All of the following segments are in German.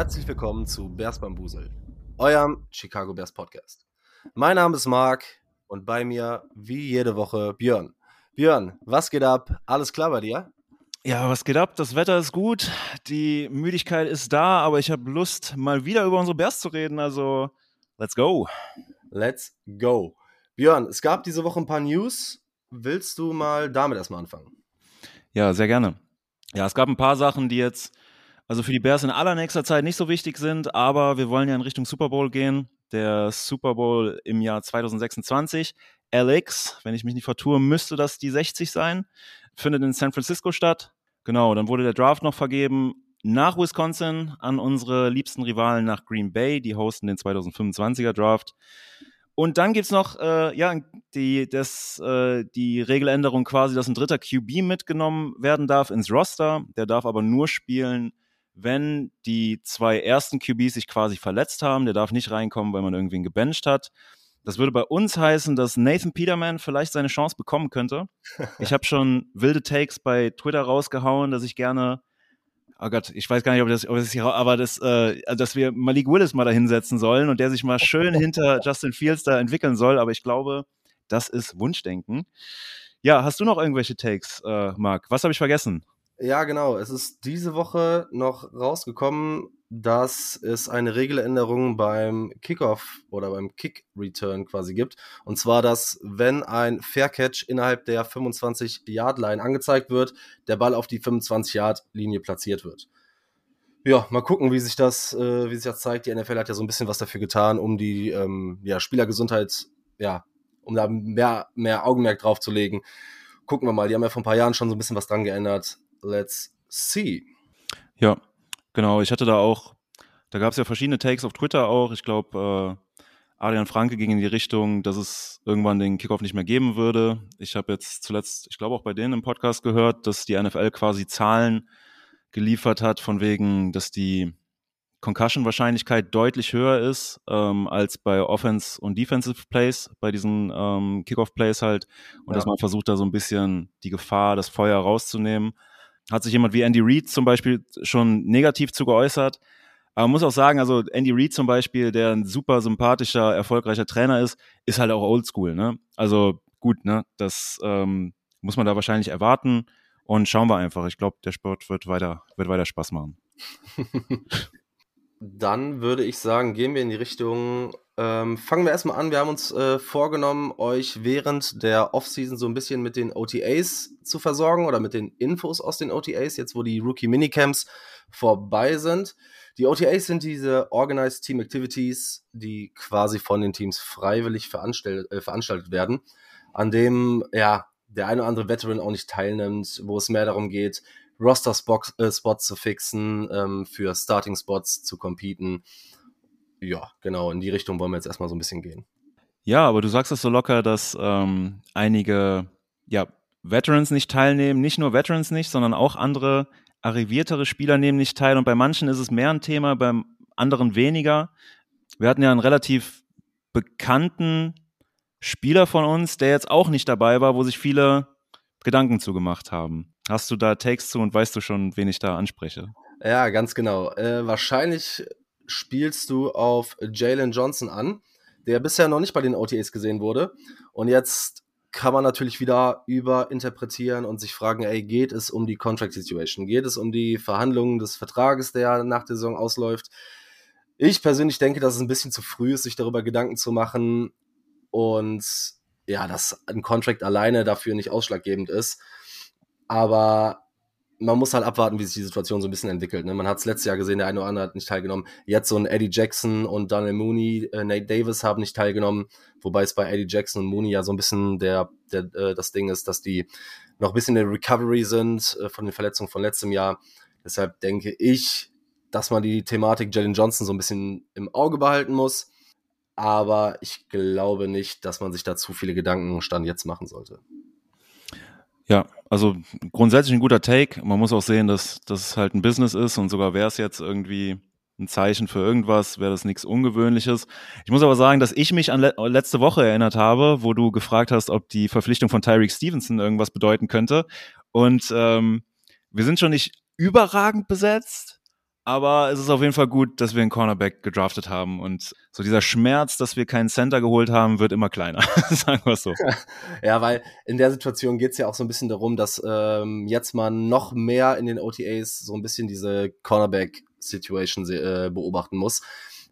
herzlich willkommen zu Bears Bambusel, eurem Chicago Bears Podcast. Mein Name ist Marc und bei mir, wie jede Woche, Björn. Björn, was geht ab? Alles klar bei dir? Ja, was geht ab? Das Wetter ist gut, die Müdigkeit ist da, aber ich habe Lust, mal wieder über unsere Bears zu reden. Also, let's go. Let's go. Björn, es gab diese Woche ein paar News. Willst du mal damit erstmal anfangen? Ja, sehr gerne. Ja, es gab ein paar Sachen, die jetzt also für die Bears in allernächster Zeit nicht so wichtig sind, aber wir wollen ja in Richtung Super Bowl gehen. Der Super Bowl im Jahr 2026. LX, wenn ich mich nicht vertue, müsste das die 60 sein. Findet in San Francisco statt. Genau, dann wurde der Draft noch vergeben nach Wisconsin an unsere liebsten Rivalen nach Green Bay. Die hosten den 2025er Draft. Und dann gibt es noch äh, ja, die, das, äh, die Regeländerung quasi, dass ein dritter QB mitgenommen werden darf ins Roster. Der darf aber nur spielen, wenn die zwei ersten QBs sich quasi verletzt haben. Der darf nicht reinkommen, weil man irgendwen gebencht hat. Das würde bei uns heißen, dass Nathan Peterman vielleicht seine Chance bekommen könnte. Ich habe schon wilde Takes bei Twitter rausgehauen, dass ich gerne oh Gott, ich weiß gar nicht, ob das, ob das hier, aber das, äh, dass wir Malik Willis mal da hinsetzen sollen und der sich mal schön hinter Justin Fields da entwickeln soll. Aber ich glaube, das ist Wunschdenken. Ja, hast du noch irgendwelche Takes, äh, Marc? Was habe ich vergessen? Ja, genau. Es ist diese Woche noch rausgekommen, dass es eine Regeländerung beim Kickoff oder beim Kick-Return quasi gibt. Und zwar, dass wenn ein Fair-Catch innerhalb der 25-Yard-Line angezeigt wird, der Ball auf die 25-Yard-Linie platziert wird. Ja, mal gucken, wie sich das, äh, wie sich das zeigt. Die NFL hat ja so ein bisschen was dafür getan, um die ähm, ja, Spielergesundheit, ja, um da mehr, mehr Augenmerk drauf zu legen. Gucken wir mal. Die haben ja vor ein paar Jahren schon so ein bisschen was dran geändert let's see. Ja, genau. Ich hatte da auch, da gab es ja verschiedene Takes auf Twitter auch. Ich glaube, äh, Adrian Franke ging in die Richtung, dass es irgendwann den Kickoff nicht mehr geben würde. Ich habe jetzt zuletzt, ich glaube auch bei denen im Podcast gehört, dass die NFL quasi Zahlen geliefert hat, von wegen, dass die Concussion-Wahrscheinlichkeit deutlich höher ist ähm, als bei Offense und Defensive Plays, bei diesen ähm, Kickoff-Plays halt. Und ja. dass man versucht, da so ein bisschen die Gefahr, das Feuer rauszunehmen hat sich jemand wie Andy Reid zum Beispiel schon negativ zu geäußert. Aber man muss auch sagen, also Andy Reid zum Beispiel, der ein super sympathischer, erfolgreicher Trainer ist, ist halt auch oldschool, ne? Also gut, ne? Das ähm, muss man da wahrscheinlich erwarten. Und schauen wir einfach. Ich glaube, der Sport wird weiter, wird weiter Spaß machen. Dann würde ich sagen, gehen wir in die Richtung ähm, fangen wir erstmal an. Wir haben uns äh, vorgenommen, euch während der Offseason so ein bisschen mit den OTAs zu versorgen oder mit den Infos aus den OTAs, jetzt wo die Rookie Minicamps vorbei sind. Die OTAs sind diese Organized Team Activities, die quasi von den Teams freiwillig veranstaltet, äh, veranstaltet werden, an dem ja der eine oder andere Veteran auch nicht teilnimmt, wo es mehr darum geht, Roster-Spots äh, zu fixen, ähm, für Starting-Spots zu competen ja, genau, in die Richtung wollen wir jetzt erstmal so ein bisschen gehen. Ja, aber du sagst es so locker, dass ähm, einige ja, Veterans nicht teilnehmen. Nicht nur Veterans nicht, sondern auch andere arriviertere Spieler nehmen nicht teil. Und bei manchen ist es mehr ein Thema, beim anderen weniger. Wir hatten ja einen relativ bekannten Spieler von uns, der jetzt auch nicht dabei war, wo sich viele Gedanken zugemacht haben. Hast du da Takes zu und weißt du schon, wen ich da anspreche? Ja, ganz genau. Äh, wahrscheinlich spielst du auf Jalen Johnson an, der bisher noch nicht bei den OTAs gesehen wurde. Und jetzt kann man natürlich wieder überinterpretieren und sich fragen, ey, geht es um die Contract Situation? Geht es um die Verhandlungen des Vertrages, der nach der Saison ausläuft? Ich persönlich denke, dass es ein bisschen zu früh ist, sich darüber Gedanken zu machen und ja, dass ein Contract alleine dafür nicht ausschlaggebend ist. Aber man muss halt abwarten, wie sich die Situation so ein bisschen entwickelt. Ne? Man hat es letztes Jahr gesehen, der eine oder andere hat nicht teilgenommen. Jetzt so ein Eddie Jackson und Daniel Mooney, äh, Nate Davis haben nicht teilgenommen, wobei es bei Eddie Jackson und Mooney ja so ein bisschen der, der äh, das Ding ist, dass die noch ein bisschen in der Recovery sind äh, von den Verletzungen von letztem Jahr. Deshalb denke ich, dass man die Thematik Jalen Johnson so ein bisschen im Auge behalten muss. Aber ich glaube nicht, dass man sich da zu viele Gedanken Stand jetzt machen sollte. Ja, also grundsätzlich ein guter Take. Man muss auch sehen, dass das halt ein Business ist und sogar wäre es jetzt irgendwie ein Zeichen für irgendwas, wäre das nichts Ungewöhnliches. Ich muss aber sagen, dass ich mich an le letzte Woche erinnert habe, wo du gefragt hast, ob die Verpflichtung von Tyreek Stevenson irgendwas bedeuten könnte. Und ähm, wir sind schon nicht überragend besetzt, Aber es ist auf jeden Fall gut, dass wir einen Cornerback gedraftet haben. Und so dieser Schmerz, dass wir keinen Center geholt haben, wird immer kleiner. Sagen wir es so. ja, weil in der Situation geht es ja auch so ein bisschen darum, dass ähm, jetzt man noch mehr in den OTAs so ein bisschen diese Cornerback-Situation äh, beobachten muss.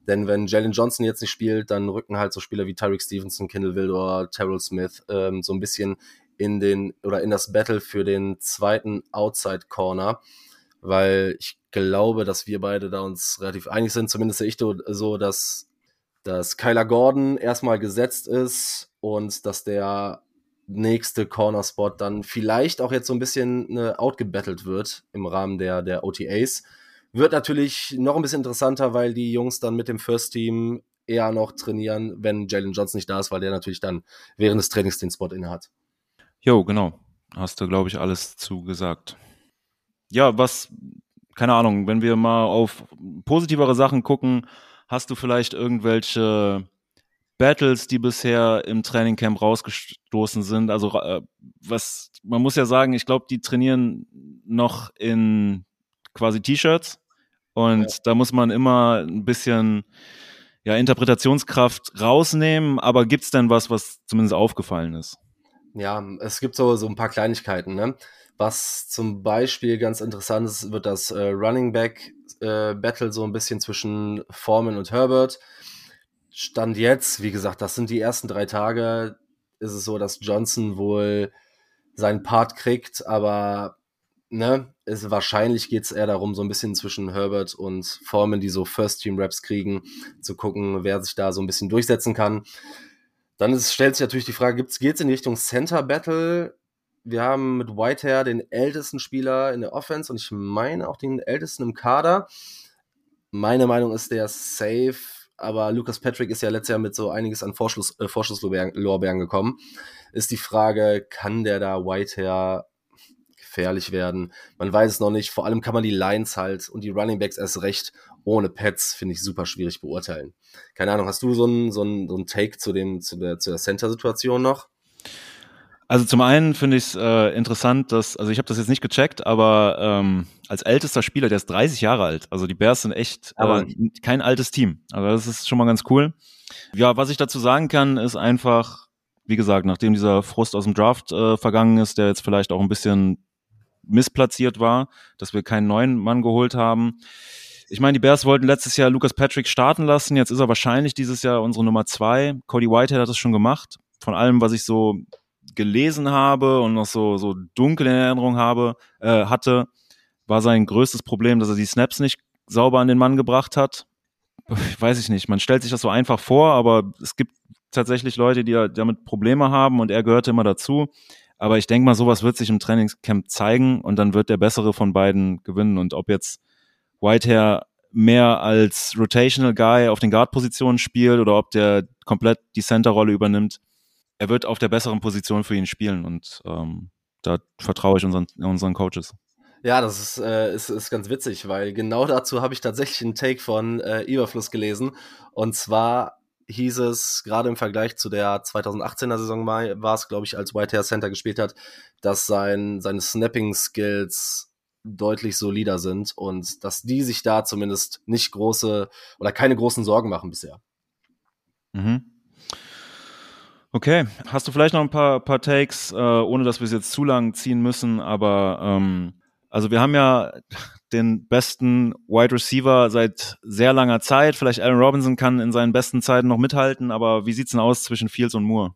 Denn wenn Jalen Johnson jetzt nicht spielt, dann rücken halt so Spieler wie Tyreek Stevenson, Kendall Wildor, Terrell Smith ähm, so ein bisschen in den oder in das Battle für den zweiten Outside Corner, weil ich glaube, dass wir beide da uns relativ einig sind. Zumindest sehe ich so, dass, dass Kyler Gordon erstmal gesetzt ist und dass der nächste Corner-Spot dann vielleicht auch jetzt so ein bisschen ne, outgebattelt wird im Rahmen der, der OTAs. Wird natürlich noch ein bisschen interessanter, weil die Jungs dann mit dem First Team eher noch trainieren, wenn Jalen Johnson nicht da ist, weil der natürlich dann während des Trainings den Spot inne hat. Jo, genau. Hast du, glaube ich, alles zugesagt. Ja, was, keine Ahnung, wenn wir mal auf positivere Sachen gucken, hast du vielleicht irgendwelche Battles, die bisher im Trainingcamp rausgestoßen sind? Also, äh, was, man muss ja sagen, ich glaube, die trainieren noch in quasi T-Shirts und ja. da muss man immer ein bisschen ja, Interpretationskraft rausnehmen, aber gibt es denn was, was zumindest aufgefallen ist? Ja, es gibt so, so ein paar Kleinigkeiten, ne? Was zum Beispiel ganz interessant ist, wird das äh, Running Back äh, Battle so ein bisschen zwischen Foreman und Herbert. Stand jetzt, wie gesagt, das sind die ersten drei Tage, ist es so, dass Johnson wohl seinen Part kriegt, aber ne, ist, wahrscheinlich geht es eher darum, so ein bisschen zwischen Herbert und Foreman, die so First-Team-Raps kriegen, zu gucken, wer sich da so ein bisschen durchsetzen kann. Dann ist, stellt sich natürlich die Frage, geht es in Richtung Center Battle? Wir haben mit Whitehair den ältesten Spieler in der Offense und ich meine auch den ältesten im Kader. Meine Meinung ist der safe, aber Lucas Patrick ist ja letztes Jahr mit so einiges an Vorschuss, äh, Vorschusslorbeeren gekommen. Ist die Frage, kann der da Whitehair gefährlich werden? Man weiß es noch nicht. Vor allem kann man die Lines halt und die Running Backs erst recht ohne Pets, finde ich, super schwierig beurteilen. Keine Ahnung, hast du so einen so so ein Take zu, dem, zu der, zu der Center-Situation noch? Also zum einen finde ich es äh, interessant, dass, also ich habe das jetzt nicht gecheckt, aber ähm, als ältester Spieler, der ist 30 Jahre alt. Also die Bears sind echt aber äh, kein altes Team. Also das ist schon mal ganz cool. Ja, was ich dazu sagen kann, ist einfach, wie gesagt, nachdem dieser Frust aus dem Draft äh, vergangen ist, der jetzt vielleicht auch ein bisschen missplatziert war, dass wir keinen neuen Mann geholt haben, ich meine, die Bears wollten letztes Jahr Lucas Patrick starten lassen. Jetzt ist er wahrscheinlich dieses Jahr unsere Nummer zwei. Cody Whitehead hat das schon gemacht. Von allem, was ich so gelesen habe und noch so, so dunkel in Erinnerung habe, äh, hatte, war sein größtes Problem, dass er die Snaps nicht sauber an den Mann gebracht hat. Weiß ich nicht. Man stellt sich das so einfach vor, aber es gibt tatsächlich Leute, die damit Probleme haben und er gehörte immer dazu. Aber ich denke mal, sowas wird sich im Trainingscamp zeigen und dann wird der bessere von beiden gewinnen. Und ob jetzt Whitehair mehr als Rotational Guy auf den Guard-Positionen spielt oder ob der komplett die Center-Rolle übernimmt. Er wird auf der besseren Position für ihn spielen und ähm, da vertraue ich unseren, unseren Coaches. Ja, das ist, äh, ist, ist ganz witzig, weil genau dazu habe ich tatsächlich einen Take von äh, Überfluss gelesen. Und zwar hieß es, gerade im Vergleich zu der 2018er Saison war es, glaube ich, als Whitehair Center gespielt hat, dass sein, seine Snapping-Skills deutlich solider sind und dass die sich da zumindest nicht große oder keine großen Sorgen machen bisher. Mhm. Okay, hast du vielleicht noch ein paar, paar Takes, äh, ohne dass wir es jetzt zu lang ziehen müssen, aber ähm, also wir haben ja den besten Wide Receiver seit sehr langer Zeit. Vielleicht Aaron Robinson kann in seinen besten Zeiten noch mithalten, aber wie sieht's denn aus zwischen Fields und Moore?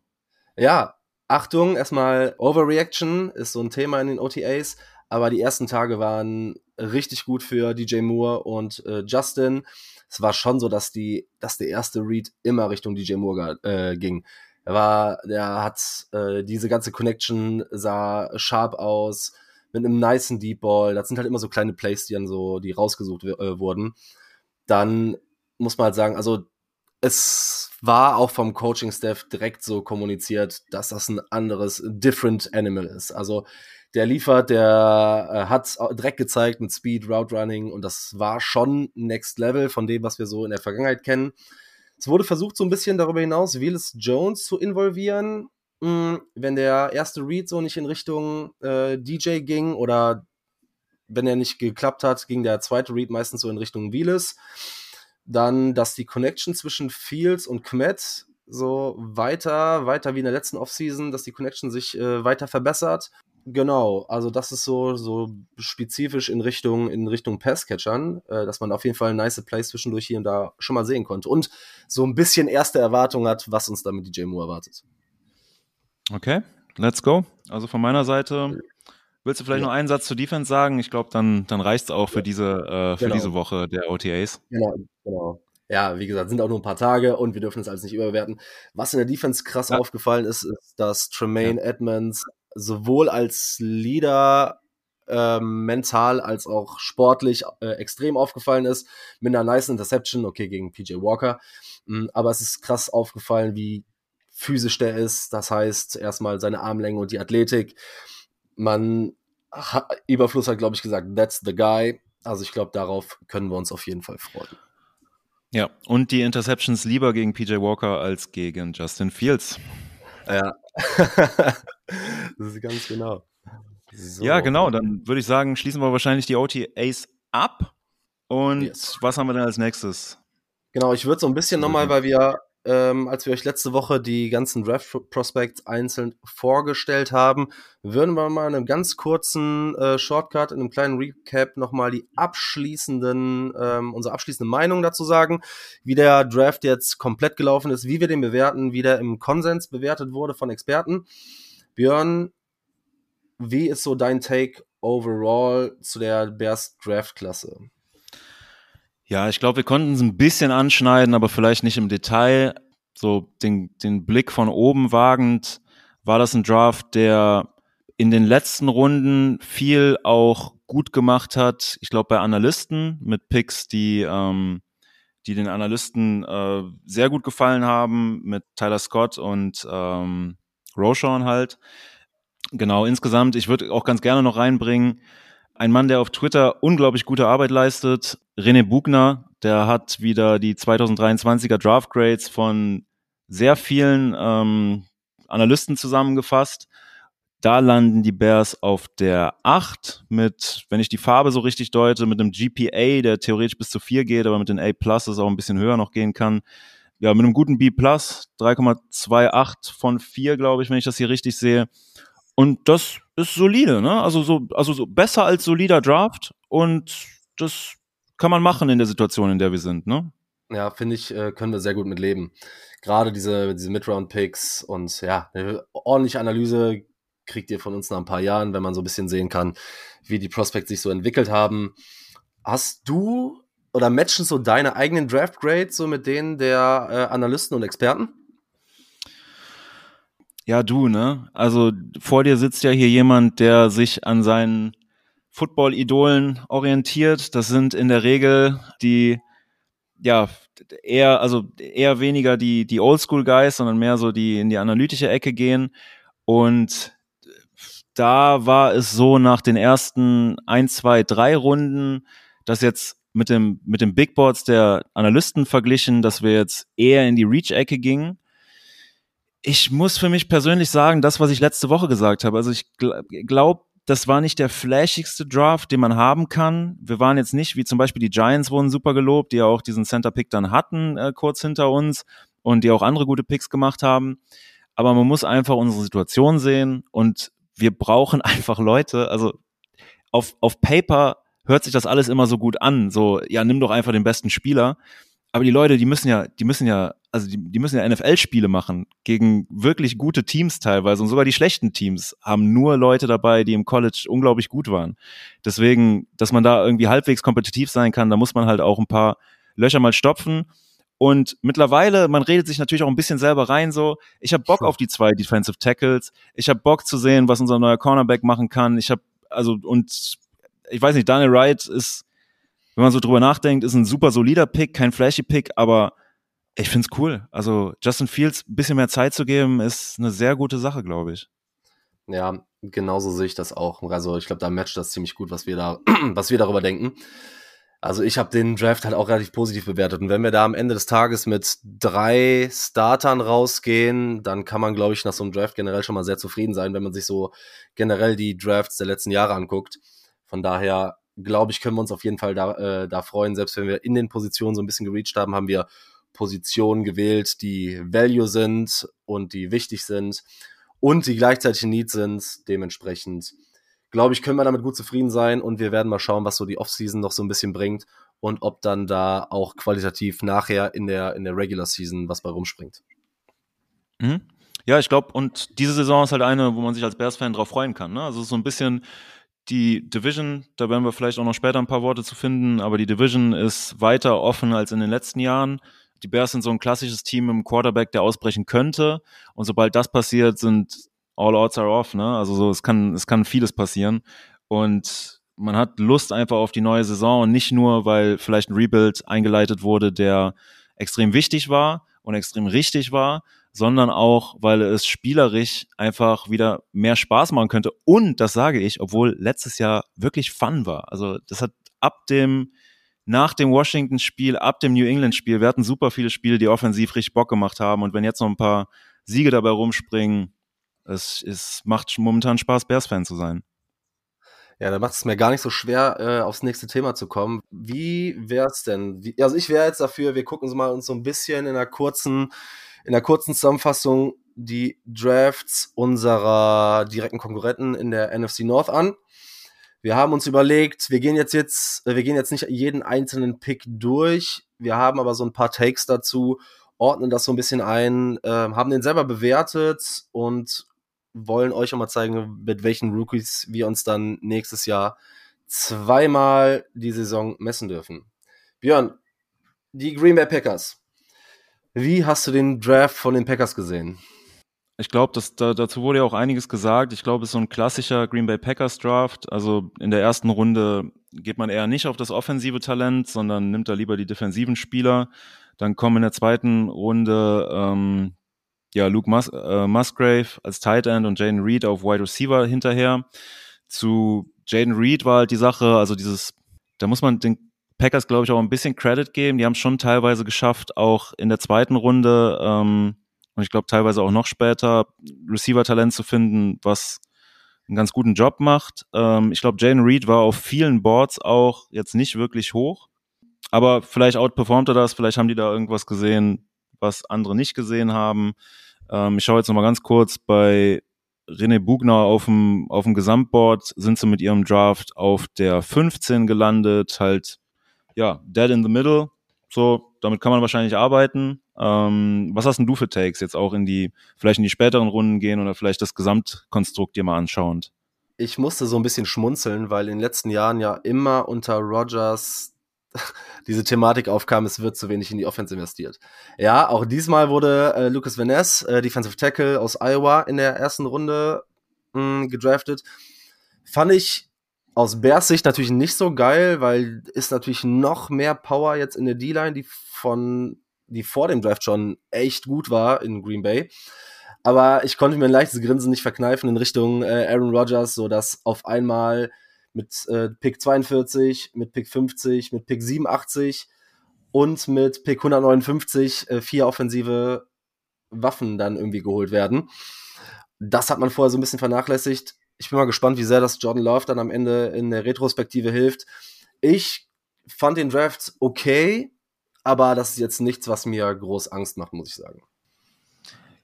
Ja, Achtung, erstmal Overreaction ist so ein Thema in den OTAs aber die ersten Tage waren richtig gut für DJ Moore und äh, Justin. Es war schon so, dass die, dass der erste Read immer Richtung DJ Moore äh, ging. Er war, der hat äh, diese ganze Connection sah sharp aus mit einem niceen Deep Ball. Das sind halt immer so kleine Plays, die dann so, die rausgesucht äh, wurden. Dann muss man halt sagen, also es war auch vom Coaching-Staff direkt so kommuniziert, dass das ein anderes, different Animal ist. Also der liefert, der äh, hat direkt gezeigt mit Speed, Route Running und das war schon Next Level von dem, was wir so in der Vergangenheit kennen. Es wurde versucht, so ein bisschen darüber hinaus Willis Jones zu involvieren, mh, hm, wenn der erste Read so nicht in Richtung äh, DJ ging oder wenn er nicht geklappt hat, ging der zweite Read meistens so in Richtung Wheelis. Dann, dass die Connection zwischen Fields und Kmet so weiter, weiter wie in der letzten Offseason, dass die Connection sich äh, weiter verbessert. Genau, also das ist so, so spezifisch in Richtung, in Richtung Passcatchern, äh, dass man auf jeden Fall nice Plays zwischendurch hier und da schon mal sehen konnte und so ein bisschen erste Erwartung hat, was uns da mit DJ Moore erwartet. Okay, let's go. Also von meiner Seite, willst du vielleicht ja. noch einen Satz zur Defense sagen? Ich glaube, dann, dann reicht es auch für diese, äh, für genau. diese Woche der OTAs. Genau, genau ja, wie gesagt, sind auch nur ein paar Tage und wir dürfen es alles nicht überwerten. Was in der Defense krass ja. aufgefallen ist, ist, dass Tremaine ja. Edmonds sowohl als Leader äh, mental als auch sportlich äh, extrem aufgefallen ist. Mit einer nice Interception, okay, gegen PJ Walker. Mhm, aber es ist krass aufgefallen, wie physisch der ist. Das heißt, erstmal seine Armlänge und die Athletik. Man, ha, Überfluss hat, glaube ich, gesagt, that's the guy. Also ich glaube, darauf können wir uns auf jeden Fall freuen. Ja, und die Interceptions lieber gegen PJ Walker als gegen Justin Fields. Ja, das ist ganz genau. So. Ja, genau. Dann würde ich sagen, schließen wir wahrscheinlich die OTAs ab. Und yes. was haben wir denn als nächstes? Genau, ich würde so ein bisschen nochmal, weil wir ähm, als wir euch letzte Woche die ganzen Draft Prospects einzeln vorgestellt haben, würden wir mal in einem ganz kurzen äh, Shortcut, in einem kleinen Recap nochmal die abschließenden, ähm, unsere abschließende Meinung dazu sagen, wie der Draft jetzt komplett gelaufen ist, wie wir den bewerten, wie der im Konsens bewertet wurde von Experten. Björn, wie ist so dein Take overall zu der Bears Draft-Klasse? Ja, ich glaube, wir konnten es ein bisschen anschneiden, aber vielleicht nicht im Detail. So den, den Blick von oben wagend war das ein Draft, der in den letzten Runden viel auch gut gemacht hat. Ich glaube, bei Analysten mit Picks, die, ähm, die den Analysten äh, sehr gut gefallen haben, mit Tyler Scott und ähm, Roshan halt. Genau, insgesamt, ich würde auch ganz gerne noch reinbringen, ein Mann, der auf Twitter unglaublich gute Arbeit leistet, René Bugner, der hat wieder die 2023er Draft Grades von sehr vielen ähm, Analysten zusammengefasst. Da landen die Bears auf der 8 mit, wenn ich die Farbe so richtig deute, mit einem GPA, der theoretisch bis zu 4 geht, aber mit den A Plus auch ein bisschen höher noch gehen kann. Ja, mit einem guten B Plus, 3,28 von 4, glaube ich, wenn ich das hier richtig sehe. Und das ist solide, ne? Also so, also so besser als solider Draft und das kann man machen in der Situation, in der wir sind, ne? Ja, finde ich, äh, können wir sehr gut mit leben. Gerade diese, diese Mid-Round-Picks und ja, eine ordentliche Analyse kriegt ihr von uns nach ein paar Jahren, wenn man so ein bisschen sehen kann, wie die Prospects sich so entwickelt haben. Hast du oder matchen so deine eigenen Draft Grades so mit denen der äh, Analysten und Experten? Ja, du, ne? Also vor dir sitzt ja hier jemand, der sich an seinen Football-Idolen orientiert. Das sind in der Regel die, ja, eher, also eher weniger die, die Oldschool-Guys, sondern mehr so die in die analytische Ecke gehen. Und da war es so nach den ersten ein, zwei, drei Runden, dass jetzt mit dem, mit dem Big Boards der Analysten verglichen, dass wir jetzt eher in die Reach-Ecke gingen ich muss für mich persönlich sagen, das, was ich letzte Woche gesagt habe. Also ich gl glaube, das war nicht der flashigste Draft, den man haben kann. Wir waren jetzt nicht, wie zum Beispiel die Giants wurden super gelobt, die ja auch diesen Center-Pick dann hatten, äh, kurz hinter uns und die auch andere gute Picks gemacht haben. Aber man muss einfach unsere Situation sehen und wir brauchen einfach Leute. Also auf, auf Paper hört sich das alles immer so gut an. So, ja, nimm doch einfach den besten Spieler. Aber die Leute, die müssen ja, die müssen ja also die, die müssen ja NFL-Spiele machen gegen wirklich gute Teams teilweise und sogar die schlechten Teams haben nur Leute dabei, die im College unglaublich gut waren. Deswegen, dass man da irgendwie halbwegs kompetitiv sein kann, da muss man halt auch ein paar Löcher mal stopfen. Und mittlerweile, man redet sich natürlich auch ein bisschen selber rein so, ich habe Bock auf die zwei Defensive Tackles, ich habe Bock zu sehen, was unser neuer Cornerback machen kann. Ich habe also und ich weiß nicht, Daniel Wright ist, wenn man so drüber nachdenkt, ist ein super solider Pick, kein flashy Pick, aber ich finde es cool. Also Justin Fields ein bisschen mehr Zeit zu geben, ist eine sehr gute Sache, glaube ich. Ja, genauso sehe ich das auch. Also ich glaube, da matcht das ziemlich gut, was wir da, was wir darüber denken. Also ich habe den Draft halt auch relativ positiv bewertet. Und wenn wir da am Ende des Tages mit drei Startern rausgehen, dann kann man, glaube ich, nach so einem Draft generell schon mal sehr zufrieden sein, wenn man sich so generell die Drafts der letzten Jahre anguckt. Von daher glaube ich, können wir uns auf jeden Fall da, äh, da freuen. Selbst wenn wir in den Positionen so ein bisschen gereached haben, haben wir Positionen gewählt, die Value sind und die wichtig sind und die gleichzeitig Need sind. Dementsprechend, glaube ich, können wir damit gut zufrieden sein und wir werden mal schauen, was so die Offseason noch so ein bisschen bringt und ob dann da auch qualitativ nachher in der, in der Regular Season was bei rumspringt. Mhm. Ja, ich glaube, und diese Saison ist halt eine, wo man sich als Bears-Fan drauf freuen kann. Ne? Also so ein bisschen die Division, da werden wir vielleicht auch noch später ein paar Worte zu finden, aber die Division ist weiter offen als in den letzten Jahren. Die Bears sind so ein klassisches Team im Quarterback, der ausbrechen könnte. Und sobald das passiert, sind all odds are off. Ne? Also so, es kann, es kann vieles passieren. Und man hat Lust einfach auf die neue Saison und nicht nur, weil vielleicht ein Rebuild eingeleitet wurde, der extrem wichtig war und extrem richtig war, sondern auch, weil es spielerisch einfach wieder mehr Spaß machen könnte. Und das sage ich, obwohl letztes Jahr wirklich Fun war. Also das hat ab dem, nach dem Washington-Spiel, ab dem New England-Spiel, wir hatten super viele Spiele, die offensiv richtig Bock gemacht haben. Und wenn jetzt noch ein paar Siege dabei rumspringen, es, es macht momentan Spaß, Bears-Fan zu sein. Ja, da macht es mir gar nicht so schwer, äh, aufs nächste Thema zu kommen. Wie wär's denn? Wie, also ich wäre jetzt dafür, wir gucken uns mal uns so ein bisschen in einer kurzen in der kurzen Zusammenfassung die Drafts unserer direkten Konkurrenten in der NFC North an. Wir haben uns überlegt, wir gehen jetzt jetzt, wir gehen jetzt nicht jeden einzelnen Pick durch. Wir haben aber so ein paar Takes dazu, ordnen das so ein bisschen ein, äh, haben den selber bewertet und wollen euch auch mal zeigen, mit welchen Rookies wir uns dann nächstes Jahr zweimal die Saison messen dürfen. Björn, die Green Bay Packers. Wie hast du den Draft von den Packers gesehen? Ich glaube, da, dazu wurde ja auch einiges gesagt. Ich glaube, es ist so ein klassischer Green Bay Packers Draft. Also in der ersten Runde geht man eher nicht auf das offensive Talent, sondern nimmt da lieber die defensiven Spieler. Dann kommen in der zweiten Runde ähm, ja Luke Mus äh, Musgrave als Tight End und Jaden Reed auf Wide Receiver hinterher. Zu Jaden Reed war halt die Sache, also dieses, da muss man den Packers, glaube ich, auch ein bisschen Credit geben. Die haben es schon teilweise geschafft, auch in der zweiten Runde ähm, und ich glaube teilweise auch noch später Receiver-Talent zu finden, was einen ganz guten Job macht. Ähm, ich glaube, Jane Reed war auf vielen Boards auch jetzt nicht wirklich hoch, aber vielleicht outperformt er das, vielleicht haben die da irgendwas gesehen, was andere nicht gesehen haben. Ähm, ich schaue jetzt nochmal ganz kurz bei René Bugner auf dem, auf dem Gesamtboard sind sie mit ihrem Draft auf der 15 gelandet, halt ja, dead in the middle. So, damit kann man wahrscheinlich arbeiten. Ähm, was hast denn du für Takes jetzt auch in die, vielleicht in die späteren Runden gehen oder vielleicht das Gesamtkonstrukt dir mal anschauend? Ich musste so ein bisschen schmunzeln, weil in den letzten Jahren ja immer unter Rogers diese Thematik aufkam, es wird zu wenig in die Offense investiert. Ja, auch diesmal wurde äh, Lucas Van äh, Defensive Tackle aus Iowa, in der ersten Runde mh, gedraftet. Fand ich aus Bears Sicht natürlich nicht so geil, weil ist natürlich noch mehr Power jetzt in der D-Line, die von, die vor dem Draft schon echt gut war in Green Bay. Aber ich konnte mir ein leichtes Grinsen nicht verkneifen in Richtung äh, Aaron Rodgers, so dass auf einmal mit äh, Pick 42, mit Pick 50, mit Pick 87 und mit Pick 159 äh, vier offensive Waffen dann irgendwie geholt werden. Das hat man vorher so ein bisschen vernachlässigt ich bin mal gespannt, wie sehr das Jordan Love dann am Ende in der Retrospektive hilft. Ich fand den Draft okay, aber das ist jetzt nichts, was mir groß Angst macht, muss ich sagen.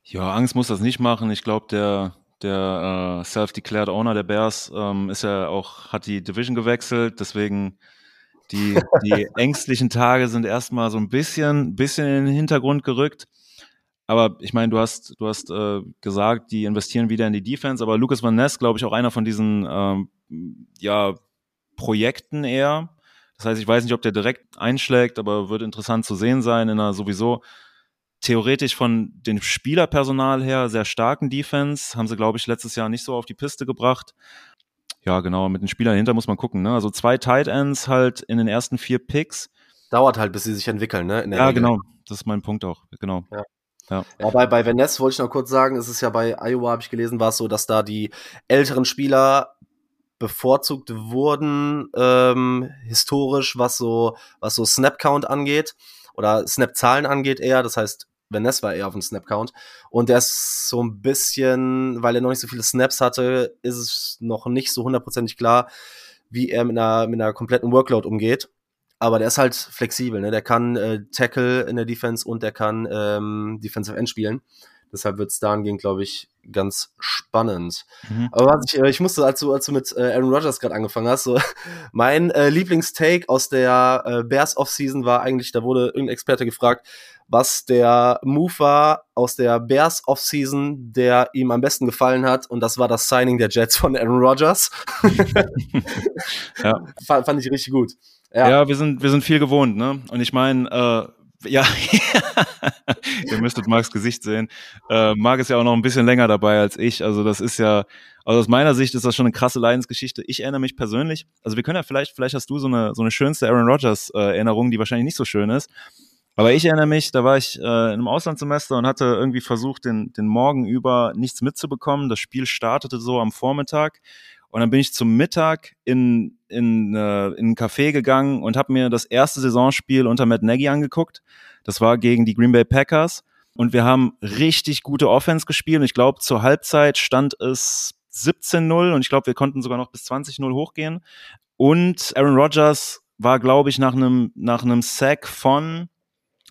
Ja, Angst muss das nicht machen. Ich glaube, der, der äh, self-declared Owner der Bears ähm, ist ja auch, hat die Division gewechselt, deswegen die, die ängstlichen Tage sind erstmal so ein bisschen, bisschen in den Hintergrund gerückt. Aber ich meine, du hast, du hast äh, gesagt, die investieren wieder in die Defense, aber Lucas Van Ness, glaube ich, auch einer von diesen ähm, ja, Projekten eher. Das heißt, ich weiß nicht, ob der direkt einschlägt, aber wird interessant zu sehen sein in einer sowieso theoretisch von dem Spielerpersonal her sehr starken Defense. Haben sie, glaube ich, letztes Jahr nicht so auf die Piste gebracht. Ja, genau, mit den Spielern dahinter muss man gucken. Ne? Also zwei Tight Ends halt in den ersten vier Picks. Dauert halt, bis sie sich entwickeln, ne? ja, Regel. genau. Das ist mein Punkt auch. Genau. Ja. Ja. ja, bei, Vanessa wollte ich noch kurz sagen, es ist ja bei Iowa, habe ich gelesen, war es so, dass da die älteren Spieler bevorzugt wurden, ähm, historisch, was so, was so Snap-Count angeht oder Snap-Zahlen angeht eher. Das heißt, Vanessa war eher auf dem Snap-Count. Und der ist so ein bisschen, weil er noch nicht so viele Snaps hatte, ist es noch nicht so hundertprozentig klar, wie er mit einer, mit einer kompletten Workload umgeht. Aber der ist halt flexibel, ne? Der kann äh, Tackle in der Defense und der kann ähm, Defensive End spielen. Deshalb wird es dahingehend, glaube ich, ganz spannend. Mhm. Aber was ich, äh, ich musste, als du, als du mit äh, Aaron Rodgers gerade angefangen hast, so, mein äh, Lieblingstake aus der äh, Bears Offseason war eigentlich, da wurde irgendein Experte gefragt, was der Move war aus der Bears Offseason, der ihm am besten gefallen hat. Und das war das Signing der Jets von Aaron Rodgers. ja. Fand, fand ich richtig gut. Ja. ja, wir sind, wir sind viel gewohnt, ne? Und ich meine, äh, ja, ihr müsstet Marks Gesicht sehen. Äh, Marc ist ja auch noch ein bisschen länger dabei als ich. Also das ist ja, also aus meiner Sicht ist das schon eine krasse Leidensgeschichte. Ich erinnere mich persönlich, also wir können ja vielleicht, vielleicht hast du so eine, so eine schönste Aaron Rodgers äh, Erinnerung, die wahrscheinlich nicht so schön ist. Aber ich erinnere mich, da war ich äh, in einem Auslandssemester und hatte irgendwie versucht, den, den Morgen über nichts mitzubekommen. Das Spiel startete so am Vormittag und dann bin ich zum Mittag in, in, äh, in ein Café gegangen und habe mir das erste Saisonspiel unter Matt Nagy angeguckt. Das war gegen die Green Bay Packers. Und wir haben richtig gute Offense gespielt. Und ich glaube, zur Halbzeit stand es 17-0 und ich glaube, wir konnten sogar noch bis 20-0 hochgehen. Und Aaron Rodgers war, glaube ich, nach einem nach einem Sack von,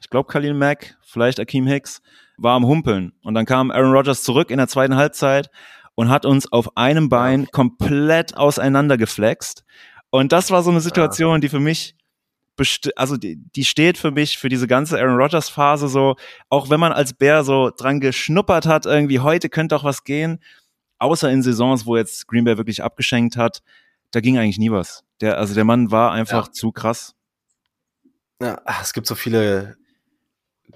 ich glaube, Khalil Mack, vielleicht Akeem Hicks, war am Humpeln. Und dann kam Aaron Rodgers zurück in der zweiten Halbzeit und hat uns auf einem Bein komplett auseinandergeflext. Und das war so eine Situation, die für mich also die, die steht für mich für diese ganze Aaron Rodgers Phase so, auch wenn man als Bär so dran geschnuppert hat, irgendwie heute könnte auch was gehen, außer in Saisons, wo jetzt Green Bay wirklich abgeschenkt hat, da ging eigentlich nie was. Der, also der Mann war einfach ja. zu krass. Ja, es gibt so viele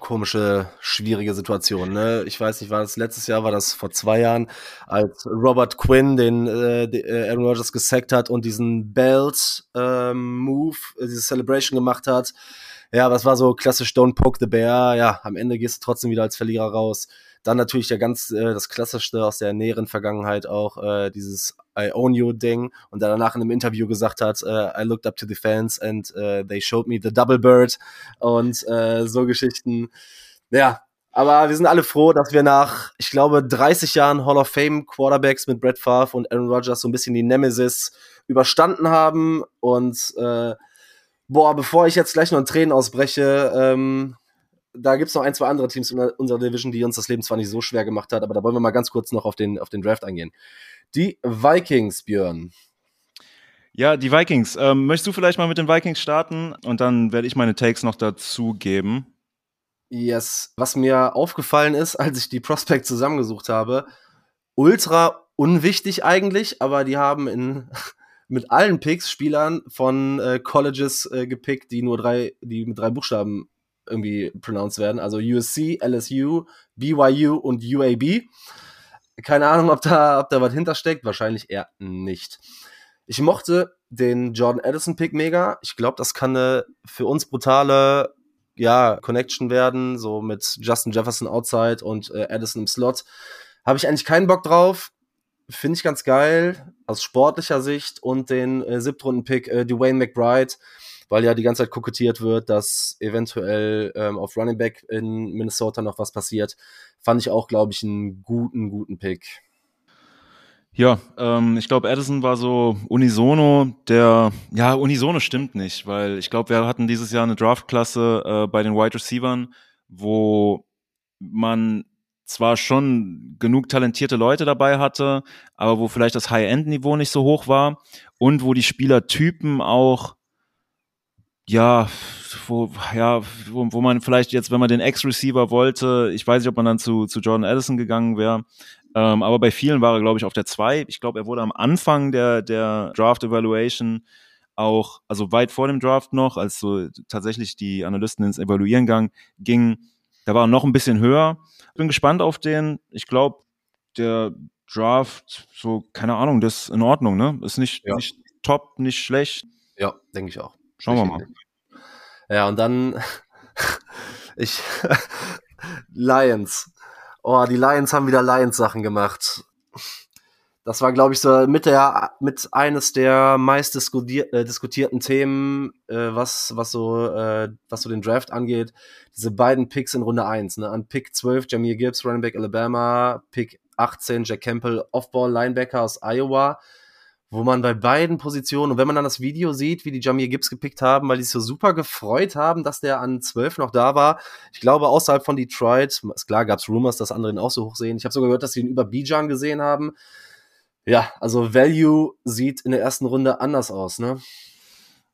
komische, schwierige Situation. Ne? Ich weiß nicht, war das letztes Jahr, war das vor zwei Jahren, als Robert Quinn den äh, äh Aaron Rodgers gesackt hat und diesen Belt-Move, ähm, diese Celebration gemacht hat. Ja, was war so klassisch Don't Poke the Bear. Ja, am Ende gehst du trotzdem wieder als Verlierer raus. Dann natürlich der ganz, äh, das klassischste aus der näheren Vergangenheit auch, äh, dieses I own you Ding und der danach in einem Interview gesagt hat, äh, I looked up to the fans and uh, they showed me the double bird und äh, so Geschichten. Ja, aber wir sind alle froh, dass wir nach, ich glaube, 30 Jahren Hall of Fame Quarterbacks mit Brett Favre und Aaron Rodgers so ein bisschen die Nemesis überstanden haben und äh, boah, bevor ich jetzt gleich noch in Tränen ausbreche, ähm, da gibt's noch ein, zwei andere Teams in unserer Division, die uns das Leben zwar nicht so schwer gemacht hat, aber da wollen wir mal ganz kurz noch auf den, auf den Draft eingehen. Die Vikings, Björn. Ja, die Vikings. Ähm, möchtest du vielleicht mal mit den Vikings starten und dann werde ich meine Takes noch dazu geben. Yes. Was mir aufgefallen ist, als ich die Prospect zusammengesucht habe, ultra unwichtig eigentlich, aber die haben in mit allen Picks Spielern von äh, Colleges äh, gepickt, die nur drei, die mit drei Buchstaben irgendwie pronounced werden. Also USC, LSU, BYU und UAB. Keine Ahnung, ob da, ob da was hintersteckt. Wahrscheinlich eher nicht. Ich mochte den Jordan Addison-Pick mega. Ich glaube, das kann eine für uns brutale ja, Connection werden, so mit Justin Jefferson outside und äh, Addison im Slot. Habe ich eigentlich keinen Bock drauf. Finde ich ganz geil aus sportlicher Sicht und den äh, Siebtrunden-Pick äh, Dwayne McBride weil ja die ganze Zeit kokettiert wird, dass eventuell ähm, auf Running Back in Minnesota noch was passiert. Fand ich auch, glaube ich, einen guten, guten Pick. Ja, ähm, ich glaube, Addison war so unisono, der, ja, unisono stimmt nicht, weil ich glaube, wir hatten dieses Jahr eine Draftklasse äh, bei den Wide Receivers, wo man zwar schon genug talentierte Leute dabei hatte, aber wo vielleicht das High-End-Niveau nicht so hoch war und wo die Spielertypen auch ja, wo, ja, wo, wo man vielleicht jetzt, wenn man den Ex-Receiver wollte, ich weiß nicht, ob man dann zu, zu Jordan Addison gegangen wäre, ähm, aber bei vielen war er, glaube ich, auf der 2. Ich glaube, er wurde am Anfang der, der Draft Evaluation auch, also weit vor dem Draft noch, als so tatsächlich die Analysten ins Evaluieren gang, gingen, da war er noch ein bisschen höher. Bin gespannt auf den. Ich glaube, der Draft, so, keine Ahnung, das ist in Ordnung, ne? Ist nicht, ja. nicht top, nicht schlecht. Ja, denke ich auch. Schauen wir mal. Ja, und dann ich Lions. Oh, die Lions haben wieder Lions-Sachen gemacht. Das war, glaube ich, so mit der mit eines der meist äh, diskutierten Themen, äh, was was so äh, was so den Draft angeht. Diese beiden Picks in Runde 1, ne? An Pick 12 Jamir Gibbs, Running Back Alabama, Pick 18 Jack Campbell, Offball Linebacker aus Iowa wo man bei beiden Positionen, und wenn man dann das Video sieht, wie die Jamir Gibbs gepickt haben, weil die sich so super gefreut haben, dass der an 12 noch da war. Ich glaube, außerhalb von Detroit, ist klar gab es Rumors, dass andere ihn auch so hoch sehen. Ich habe sogar gehört, dass sie ihn über Bijan gesehen haben. Ja, also Value sieht in der ersten Runde anders aus, ne?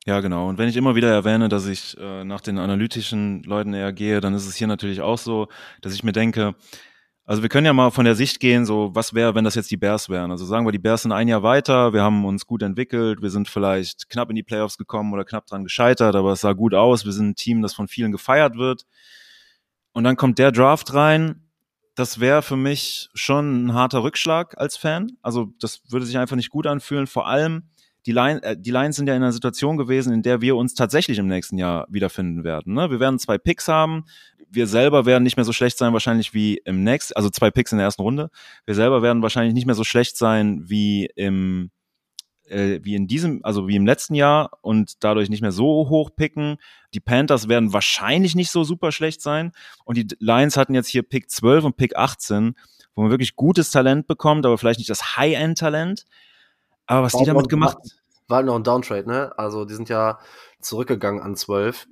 Ja, genau. Und wenn ich immer wieder erwähne, dass ich äh, nach den analytischen Leuten eher gehe, dann ist es hier natürlich auch so, dass ich mir denke, also wir können ja mal von der Sicht gehen, so was wäre, wenn das jetzt die Bears wären. Also sagen wir, die Bears sind ein Jahr weiter, wir haben uns gut entwickelt, wir sind vielleicht knapp in die Playoffs gekommen oder knapp dran gescheitert, aber es sah gut aus, wir sind ein Team, das von vielen gefeiert wird. Und dann kommt der Draft rein. Das wäre für mich schon ein harter Rückschlag als Fan. Also das würde sich einfach nicht gut anfühlen. Vor allem, die, Line, äh, die Lions sind ja in einer Situation gewesen, in der wir uns tatsächlich im nächsten Jahr wiederfinden werden. Ne? Wir werden zwei Picks haben. Wir selber werden nicht mehr so schlecht sein, wahrscheinlich wie im nächsten, also zwei Picks in der ersten Runde. Wir selber werden wahrscheinlich nicht mehr so schlecht sein wie im äh, wie in diesem, also wie im letzten Jahr und dadurch nicht mehr so hoch picken. Die Panthers werden wahrscheinlich nicht so super schlecht sein. Und die Lions hatten jetzt hier Pick 12 und Pick 18, wo man wirklich gutes Talent bekommt, aber vielleicht nicht das High-End-Talent. Aber was war die damit noch, gemacht? War halt noch ein Downtrade, ne? Also die sind ja zurückgegangen an 12.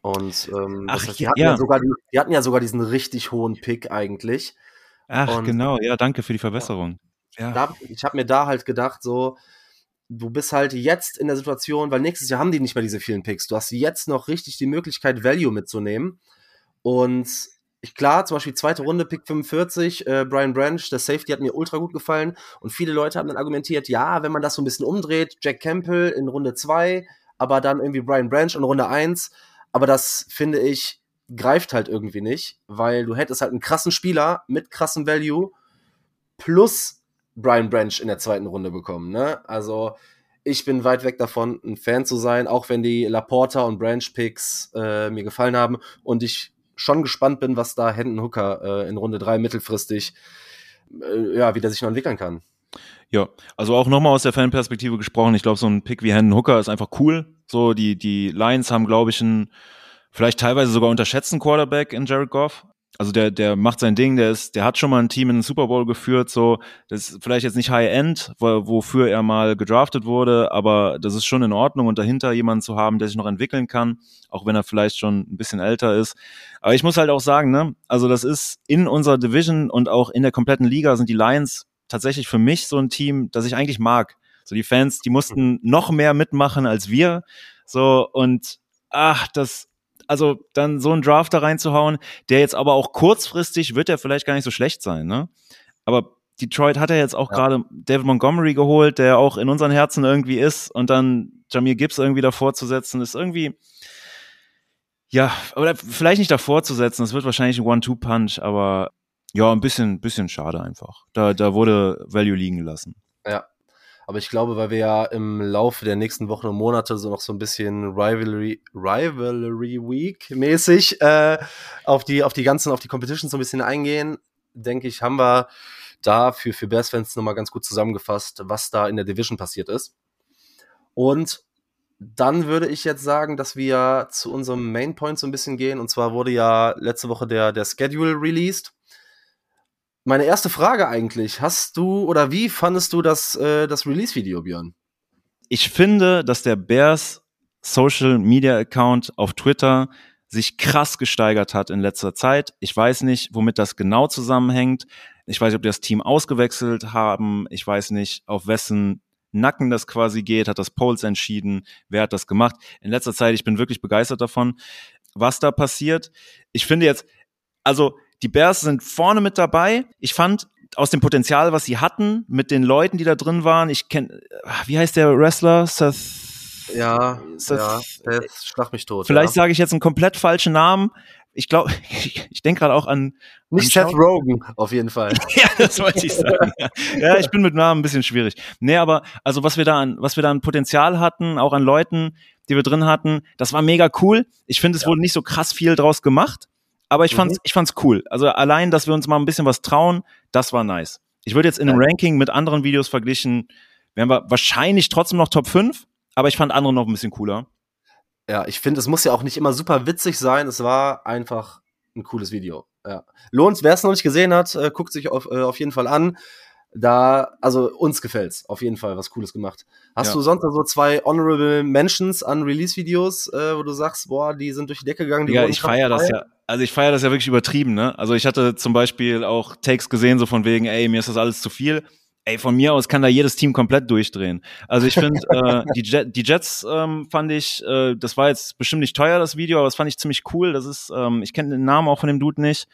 Und ähm, Ach, heißt, die, hatten ja. ja. sogar, die, die, hatten ja sogar diesen richtig hohen Pick eigentlich. Ach, und, genau, ja, danke für die Verbesserung. Ja. Da, ich habe mir da halt gedacht, so, du bist halt jetzt in der Situation, weil nächstes Jahr haben die nicht mehr diese vielen Picks. Du hast jetzt noch richtig die Möglichkeit, Value mitzunehmen. Und ich, klar, zum Beispiel zweite Runde, Pick 45, äh, Brian Branch, der Safety hat mir ultra gut gefallen. Und viele Leute haben dann argumentiert, ja, wenn man das so ein bisschen umdreht, Jack Campbell in Runde 2, aber dann irgendwie Brian Branch in Runde 1. Aber das finde ich, greift halt irgendwie nicht, weil du hättest halt einen krassen Spieler mit krassem Value plus Brian Branch in der zweiten Runde bekommen. Ne? Also ich bin weit weg davon, ein Fan zu sein, auch wenn die Laporta und Branch Picks äh, mir gefallen haben und ich schon gespannt bin, was da Hendon Hooker äh, in Runde 3 mittelfristig, äh, ja, wie der sich noch entwickeln kann. Ja, also auch nochmal aus der Fanperspektive gesprochen, ich glaube, so ein Pick wie Hendon Hooker ist einfach cool. So, die, die Lions haben, glaube ich, einen vielleicht teilweise sogar unterschätzten Quarterback in Jared Goff also der, der macht sein Ding, der ist, der hat schon mal ein Team in den Super Bowl geführt, so, das ist vielleicht jetzt nicht High-End, wo, wofür er mal gedraftet wurde, aber das ist schon in Ordnung und dahinter jemanden zu haben, der sich noch entwickeln kann, auch wenn er vielleicht schon ein bisschen älter ist. Aber ich muss halt auch sagen, ne, also das ist in unserer Division und auch in der kompletten Liga sind die Lions tatsächlich für mich so ein Team, das ich eigentlich mag. So die Fans, die mussten noch mehr mitmachen als wir, so und ach, das also dann so einen Draft da reinzuhauen, der jetzt aber auch kurzfristig wird er vielleicht gar nicht so schlecht sein, ne? Aber Detroit hat er jetzt auch ja. gerade David Montgomery geholt, der auch in unseren Herzen irgendwie ist und dann Jamir Gibbs irgendwie davor zu setzen, ist irgendwie ja, oder vielleicht nicht davor zu setzen, das wird wahrscheinlich ein One-Two-Punch, aber ja, ein bisschen, bisschen schade einfach. Da, da wurde Value liegen gelassen. Aber ich glaube, weil wir ja im Laufe der nächsten Wochen und Monate so noch so ein bisschen Rivalry, Rivalry Week mäßig äh, auf die, auf die ganzen, auf die Competitions so ein bisschen eingehen, denke ich, haben wir da für, für Bears-Fans nochmal ganz gut zusammengefasst, was da in der Division passiert ist. Und dann würde ich jetzt sagen, dass wir zu unserem Main Point so ein bisschen gehen. Und zwar wurde ja letzte Woche der, der Schedule released. Meine erste Frage eigentlich, hast du oder wie fandest du das, äh, das Release-Video, Björn? Ich finde, dass der Bears Social Media Account auf Twitter sich krass gesteigert hat in letzter Zeit. Ich weiß nicht, womit das genau zusammenhängt. Ich weiß nicht, ob die das Team ausgewechselt haben. Ich weiß nicht, auf wessen Nacken das quasi geht. Hat das Polls entschieden? Wer hat das gemacht? In letzter Zeit, ich bin wirklich begeistert davon, was da passiert. Ich finde jetzt, also die Bears sind vorne mit dabei. Ich fand aus dem Potenzial, was sie hatten, mit den Leuten, die da drin waren, ich kenne, wie heißt der Wrestler? Seth. Ja, Seth, ja, der schlag mich tot. Vielleicht ja. sage ich jetzt einen komplett falschen Namen. Ich glaube, ich, ich denke gerade auch an. Nicht an Seth Rogen, auf jeden Fall. ja, das wollte ich sagen. Ja. ja, ich bin mit Namen ein bisschen schwierig. Nee, aber also was wir da an, was wir da an Potenzial hatten, auch an Leuten, die wir drin hatten, das war mega cool. Ich finde, es wurde nicht so krass viel draus gemacht. Aber ich fand's, mhm. ich fand's cool. Also allein, dass wir uns mal ein bisschen was trauen, das war nice. Ich würde jetzt in einem Ranking mit anderen Videos verglichen, wären wir wahrscheinlich trotzdem noch Top 5, aber ich fand andere noch ein bisschen cooler. Ja, ich finde, es muss ja auch nicht immer super witzig sein. Es war einfach ein cooles Video. Ja. Lohnt, wer es noch nicht gesehen hat, äh, guckt sich auf, äh, auf jeden Fall an. Da, also uns gefällt's auf jeden Fall, was Cooles gemacht. Hast Ja. du sonst noch so zwei Honorable Mentions an Release-Videos, äh, wo du sagst, boah, die sind durch die Decke gegangen? Die Ja, ich feiere das ja. Also ich feiere das ja wirklich übertrieben, ne? Also ich hatte zum Beispiel auch Takes gesehen, so von wegen, ey, mir ist das alles zu viel. Ey, von mir aus kann da jedes Team komplett durchdrehen. Also ich finde, äh, die, Jet, die Jets ähm, fand ich, äh, das war jetzt bestimmt nicht teuer, das Video, aber das fand ich ziemlich cool. Das ist, ähm, ich kenne den Namen auch von dem Dude nicht.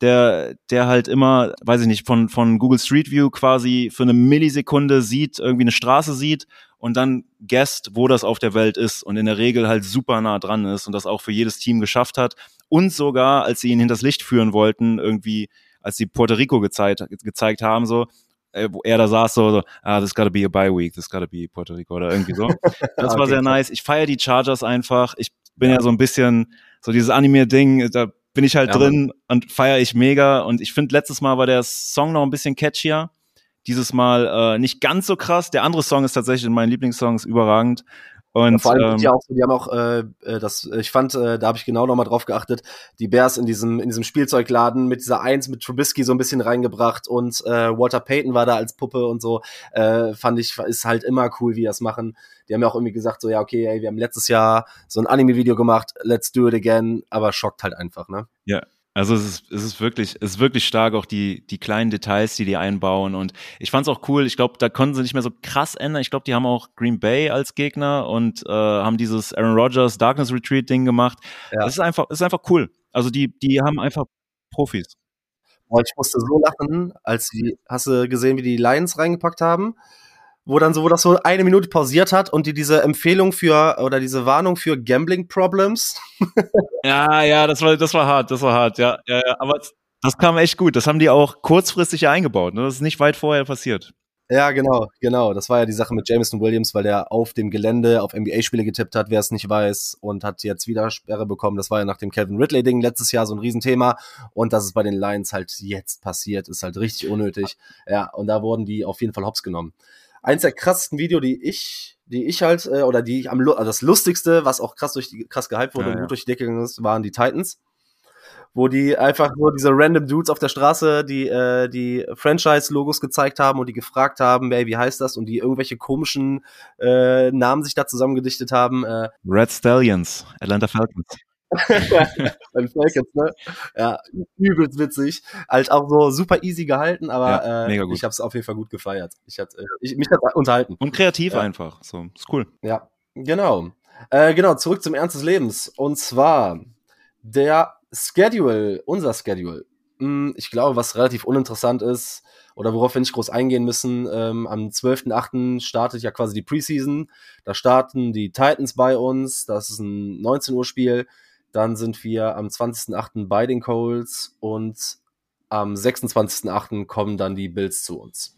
Der, der halt immer, weiß ich nicht, von, von Google Street View quasi für eine Millisekunde sieht, irgendwie eine Straße sieht und dann guesst, wo das auf der Welt ist und in der Regel halt super nah dran ist und das auch für jedes Team geschafft hat. Und sogar, als sie ihn hinters Licht führen wollten, irgendwie, als sie Puerto Rico gezeigt, gezeigt haben, so, äh, wo er da saß, so, so, ah, this gotta be a bye week, this gotta be Puerto Rico oder irgendwie so. Das war Okay, sehr krass. nice. Ich feiere die Chargers einfach. Ich bin ja, so ein bisschen, so dieses Anime-Ding, da bin ich halt Ja, drin und feiere ich mega. Und ich finde, letztes Mal war der Song noch ein bisschen catchier. Dieses Mal äh, nicht ganz so krass. Der andere Song ist tatsächlich in meinen Lieblingssongs überragend. Und Ja, vor allem ähm, die auch so, die haben auch, äh, äh, das, ich fand, äh, da habe ich genau nochmal drauf geachtet, die Bears in diesem, in diesem Spielzeugladen mit dieser Eins mit Trubisky so ein bisschen reingebracht und äh, Walter Payton war da als Puppe und so, äh, fand ich, ist halt immer cool, wie das machen. Die haben ja auch irgendwie gesagt, so, ja, okay, ey, wir haben letztes Jahr so ein Anime-Video gemacht, let's do it again, aber schockt halt einfach, ne? Ja, also es ist, es ist wirklich, es ist wirklich stark, auch die, die kleinen Details, die die einbauen. Und ich fand's auch cool. Ich glaube, da konnten sie nicht mehr so krass ändern. Ich glaube, die haben auch Green Bay als Gegner und äh, haben dieses Aaron Rodgers Darkness Retreat Ding gemacht. Ja. Das ist einfach, das ist einfach cool. Also die, die haben einfach Profis. Boah, ich musste so lachen, als die, hast du gesehen, wie die Lions reingepackt haben? Wo dann so, wo das so eine Minute pausiert hat und die diese Empfehlung für oder diese Warnung für Gambling Problems. Ja, ja, das war, das war hart, das war hart, ja, ja, ja. Aber das- kam echt gut. Das haben die auch kurzfristig eingebaut. Ne? Das ist nicht weit vorher passiert. Ja, genau, genau. Das war ja die Sache mit Jameson Williams, weil der auf dem Gelände auf NBA-Spiele getippt hat, wer es nicht weiß, und hat jetzt wieder Sperre bekommen. Das war ja nach dem Calvin Ridley-Ding letztes Jahr so ein Riesenthema. Und dass es bei den Lions halt jetzt passiert, ist halt richtig unnötig. Ja, und da wurden die auf jeden Fall hops genommen. Eins der krassesten Video, die ich, die ich halt, äh, oder die ich am, also das lustigste, was auch krass durch die, krass gehypt wurde Ja, und ja. gut durch die Decke gegangen ist, waren die Titans wo die einfach nur diese random Dudes auf der Straße, die äh, die Franchise-Logos gezeigt haben und die gefragt haben, ey, wie heißt das? Und die irgendwelche komischen äh, Namen sich da zusammengedichtet haben. Äh, Red Stallions, Atlanta Falcons. beim Falcons, ne? Ja, übelst witzig. Halt auch so super easy gehalten, aber Ja, äh, ich habe es auf jeden Fall gut gefeiert. Ich hat, äh, ich, mich hat unterhalten. Und kreativ Ja. einfach. So, ist cool. Ja, genau. Äh, genau, zurück zum Ernst des Lebens. Und zwar der Schedule, unser Schedule. Hm, Ich glaube, was relativ uninteressant ist oder worauf wir nicht groß eingehen müssen, ähm, am 12.8. startet ja quasi die Preseason. Da starten die Titans bei uns. Das ist ein 19 Uhr Spiel. Dann sind wir am 20.8. bei den Colts und am 26.8. kommen dann die Bills zu uns.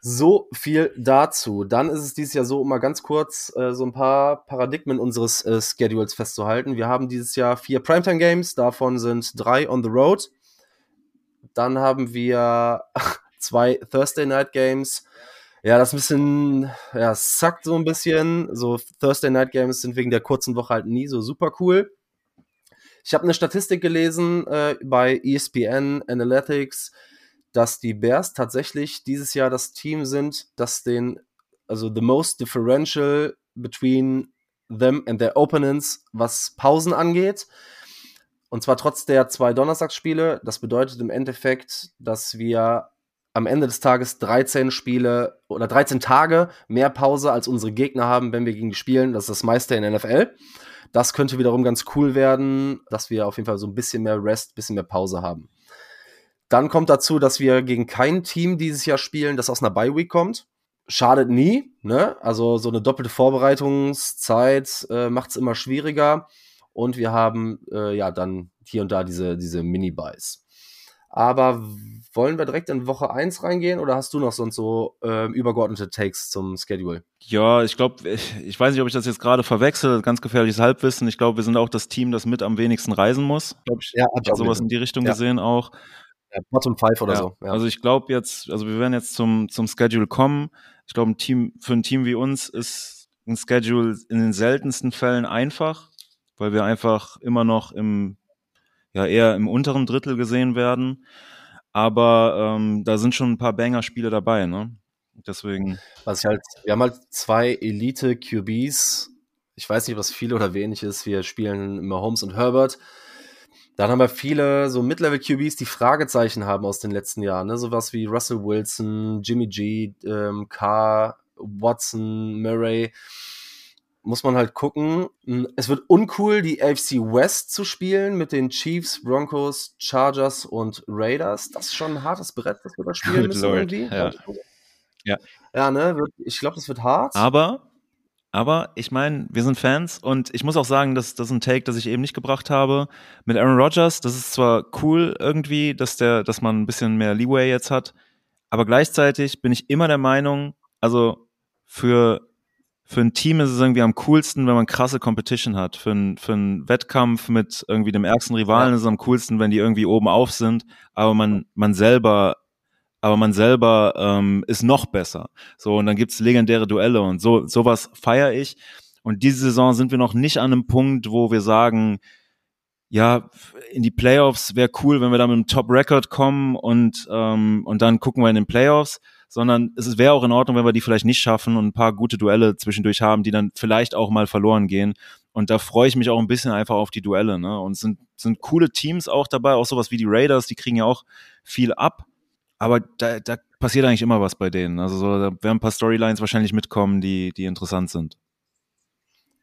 So viel dazu. Dann ist es dieses Jahr so, um mal ganz kurz äh, so ein paar Paradigmen unseres äh, Schedules festzuhalten. Wir haben dieses Jahr vier Primetime Games, davon sind drei on the road. Dann haben wir zwei Thursday Night Games. Ja, das ein bisschen, ja, es zackt so ein bisschen. So Thursday Night Games sind wegen der kurzen Woche halt nie so super cool. Ich habe eine Statistik gelesen äh, bei ESPN Analytics, dass die Bears tatsächlich dieses Jahr das Team sind, das den, also the most differential between them and their opponents, was Pausen angeht. Und zwar trotz der zwei Donnerstagsspiele. Das bedeutet im Endeffekt, dass wir am Ende des Tages 13 Spiele oder 13 Tage mehr Pause als unsere Gegner haben, wenn wir gegen die spielen. Das ist das meiste in der NFL. Das könnte wiederum ganz cool werden, dass wir auf jeden Fall so ein bisschen mehr Rest, bisschen mehr Pause haben. Dann kommt dazu, dass wir gegen kein Team dieses Jahr spielen, das aus einer Bye Week kommt. Schadet nie, ne? Also so eine doppelte Vorbereitungszeit äh, macht es immer schwieriger. Und wir haben äh, ja dann hier und da diese, diese Mini-Buys. Aber wollen wir direkt in Woche 1 reingehen oder hast du noch sonst so äh, übergeordnete Takes zum Schedule? Ja, ich glaube, ich, ich weiß nicht, ob ich das jetzt gerade verwechsel, ganz gefährliches Halbwissen. Ich glaube, wir sind auch das Team, das mit am wenigsten reisen muss. Glaub ich, Ja, hab ich auch sowas in die Richtung Ja. gesehen auch. Ja, Bottom 5 oder ja. so. Ja. Also ich glaube jetzt, also wir werden jetzt zum, zum Schedule kommen. Ich glaube, ein Team, für ein Team wie uns ist ein Schedule in den seltensten Fällen einfach, weil wir einfach immer noch im, ja, eher im unteren Drittel gesehen werden. aber ähm, da sind schon ein paar Banger-Spiele dabei, ne? Deswegen. Was ich halt, wir haben halt zwei Elite-QBs. Ich weiß nicht, was viel oder wenig ist. Wir spielen immer Holmes und Herbert. Dann haben wir viele so Mid-Level-QBs, die Fragezeichen haben aus den letzten Jahren. Ne? Sowas wie Russell Wilson, Jimmy G, ähm, Carr, Watson, Murray. Muss man halt gucken. Hm, es wird uncool, die AFC West zu spielen mit den Chiefs, Broncos, Chargers und Raiders. Das ist schon ein hartes Brett, das wir da spielen Good müssen Lord, irgendwie. ja. Ja. Ja, ne? Ich glaube, das wird hart. Aber, aber ich meine, wir sind Fans und ich muss auch sagen, dass das ist ein Take, das ich eben nicht gebracht habe. Mit Aaron Rodgers, das ist zwar cool irgendwie, dass der, dass man ein bisschen mehr Leeway jetzt hat, aber gleichzeitig bin ich immer der Meinung, also für für ein Team ist es irgendwie am coolsten, wenn man krasse Competition hat. Für, ein, für einen Wettkampf mit irgendwie dem ärgsten Rivalen Ja. ist es am coolsten, wenn die irgendwie oben auf sind, aber man, man selber, aber man selber ähm, ist noch besser. So, und dann gibt's legendäre Duelle und so, sowas feiere ich. Und diese Saison sind wir noch nicht an einem Punkt, wo wir sagen, ja, in die Playoffs wäre cool, wenn wir da mit einem Top-Record kommen und, ähm, und dann gucken wir in den Playoffs, sondern es wäre auch in Ordnung, wenn wir die vielleicht nicht schaffen und ein paar gute Duelle zwischendurch haben, die dann vielleicht auch mal verloren gehen. Und da freue ich mich auch ein bisschen einfach auf die Duelle. Ne? Und sind, sind coole Teams auch dabei, auch sowas wie die Raiders, die kriegen ja auch viel ab. Aber da, da passiert eigentlich immer was bei denen. Also so, da werden ein paar Storylines wahrscheinlich mitkommen, die, die interessant sind.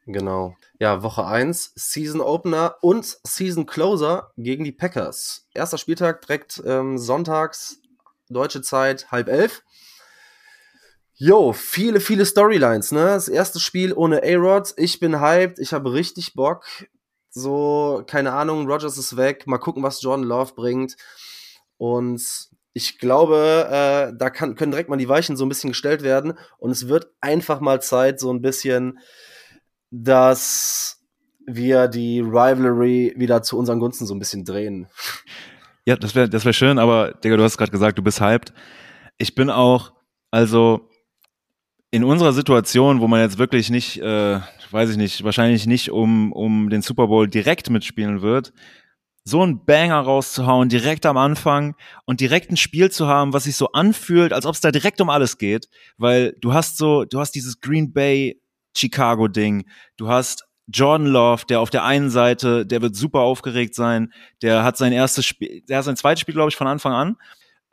Genau. Ja, Woche 1, Season Opener und Season Closer gegen die Packers. Erster Spieltag direkt ähm, sonntags, deutsche Zeit, halb elf. Jo, viele, viele Storylines, ne? Das erste Spiel ohne A-Rod. Ich bin hyped, ich habe richtig Bock. So, keine Ahnung, Rogers ist weg. Mal gucken, was Jordan Love bringt. Und ich glaube, äh, da kann, können direkt mal die Weichen so ein bisschen gestellt werden. Und es wird einfach mal Zeit, so ein bisschen dass wir die Rivalry wieder zu unseren Gunsten so ein bisschen drehen. Ja, das wäre das wär schön, aber Digga, du hast gerade gesagt, du bist hyped. Ich bin auch, also in unserer Situation, wo man jetzt wirklich nicht, äh, weiß ich nicht, wahrscheinlich nicht um, um den Super Bowl direkt mitspielen wird, so ein Banger rauszuhauen, direkt am Anfang und direkt ein Spiel zu haben, was sich so anfühlt, als ob es da direkt um alles geht, weil du hast so, du hast dieses Green Bay Chicago Ding, du hast Jordan Love, der auf der einen Seite, der wird super aufgeregt sein, der hat sein erstes Spiel, der hat sein zweites Spiel, glaube ich, von Anfang an.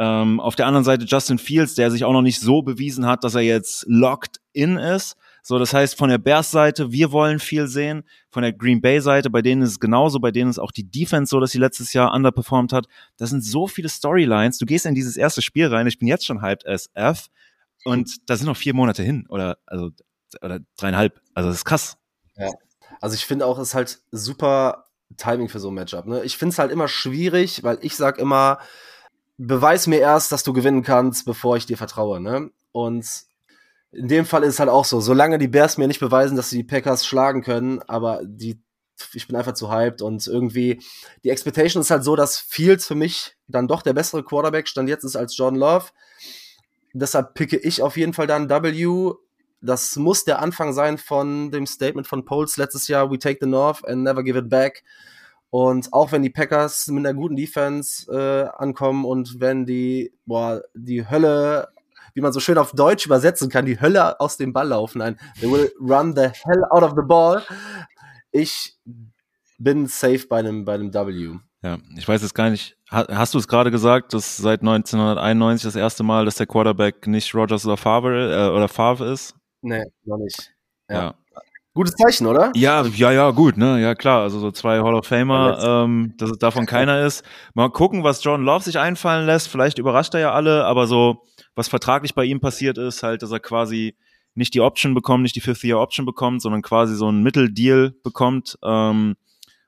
Ähm, auf der anderen Seite Justin Fields, der sich auch noch nicht so bewiesen hat, dass er jetzt locked in ist. So, das heißt, von der Bears-Seite, wir wollen viel sehen. Von der Green Bay-Seite, bei denen ist es genauso, bei denen ist auch die Defense so, dass sie letztes Jahr underperformed hat. Das sind so viele Storylines. Du gehst in dieses erste Spiel rein, ich bin jetzt schon hyped SF und da sind noch vier Monate hin oder, also, oder dreieinhalb. Also, das ist krass. Also ich finde auch, es ist halt super Timing für so ein Matchup. Ne? Ich finde es halt immer schwierig, weil ich sag immer, beweis mir erst, dass du gewinnen kannst, bevor ich dir vertraue. Ne? Und in dem Fall ist es halt auch so, solange die Bears mir nicht beweisen, dass sie die Packers schlagen können, aber die, ich bin einfach zu hyped und irgendwie, die Expectation ist halt so, dass Fields für mich dann doch der bessere Quarterback stand jetzt ist als Jordan Love. Deshalb picke ich auf jeden Fall dann W. Das muss der Anfang sein von dem Statement von Poles letztes Jahr, we take the North and never give it back. Und auch wenn die Packers mit einer guten Defense äh, ankommen und wenn die, boah, die Hölle, wie man so schön auf Deutsch übersetzen kann, die Hölle aus dem Ball laufen, ein they will run the hell out of the ball. Ich bin safe bei einem, bei einem W. Ja, ich weiß jetzt gar nicht, ha- hast du es gerade gesagt, dass seit 1991 das erste Mal, dass der Quarterback nicht Rogers oder Favre, äh, oder Favre ist? Nee, noch nicht. Ja. Ja. Gutes Zeichen, oder? Ja, ja, ja, gut, ne, ja klar, also so zwei Hall of Famer, ähm, dass es davon keiner ist. Mal gucken, was John Love sich einfallen lässt. Vielleicht überrascht er ja alle, aber so, was vertraglich bei ihm passiert ist, halt, dass er quasi nicht die Option bekommt, nicht die Fifth-Year-Option bekommt, sondern quasi so einen Mitteldeal bekommt, ähm,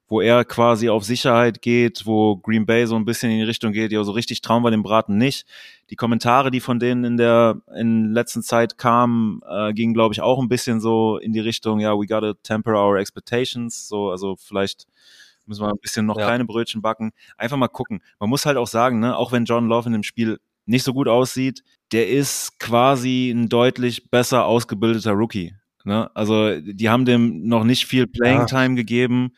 wo er quasi auf Sicherheit geht, wo Green Bay so ein bisschen in die Richtung geht, ja, so richtig trauen wir den Braten nicht. Die Kommentare, die von denen in der in letzten Zeit kamen, äh, gingen, glaube ich, auch ein bisschen so in die Richtung, ja, we gotta temper our expectations. So, also vielleicht müssen wir ein bisschen noch Ja. kleine Brötchen backen. Einfach mal gucken. Man muss halt auch sagen, ne, auch wenn John Love in dem Spiel nicht so gut aussieht, der ist quasi ein deutlich besser ausgebildeter Rookie. Ne? Also die haben dem noch nicht viel Playing Ja. Time gegeben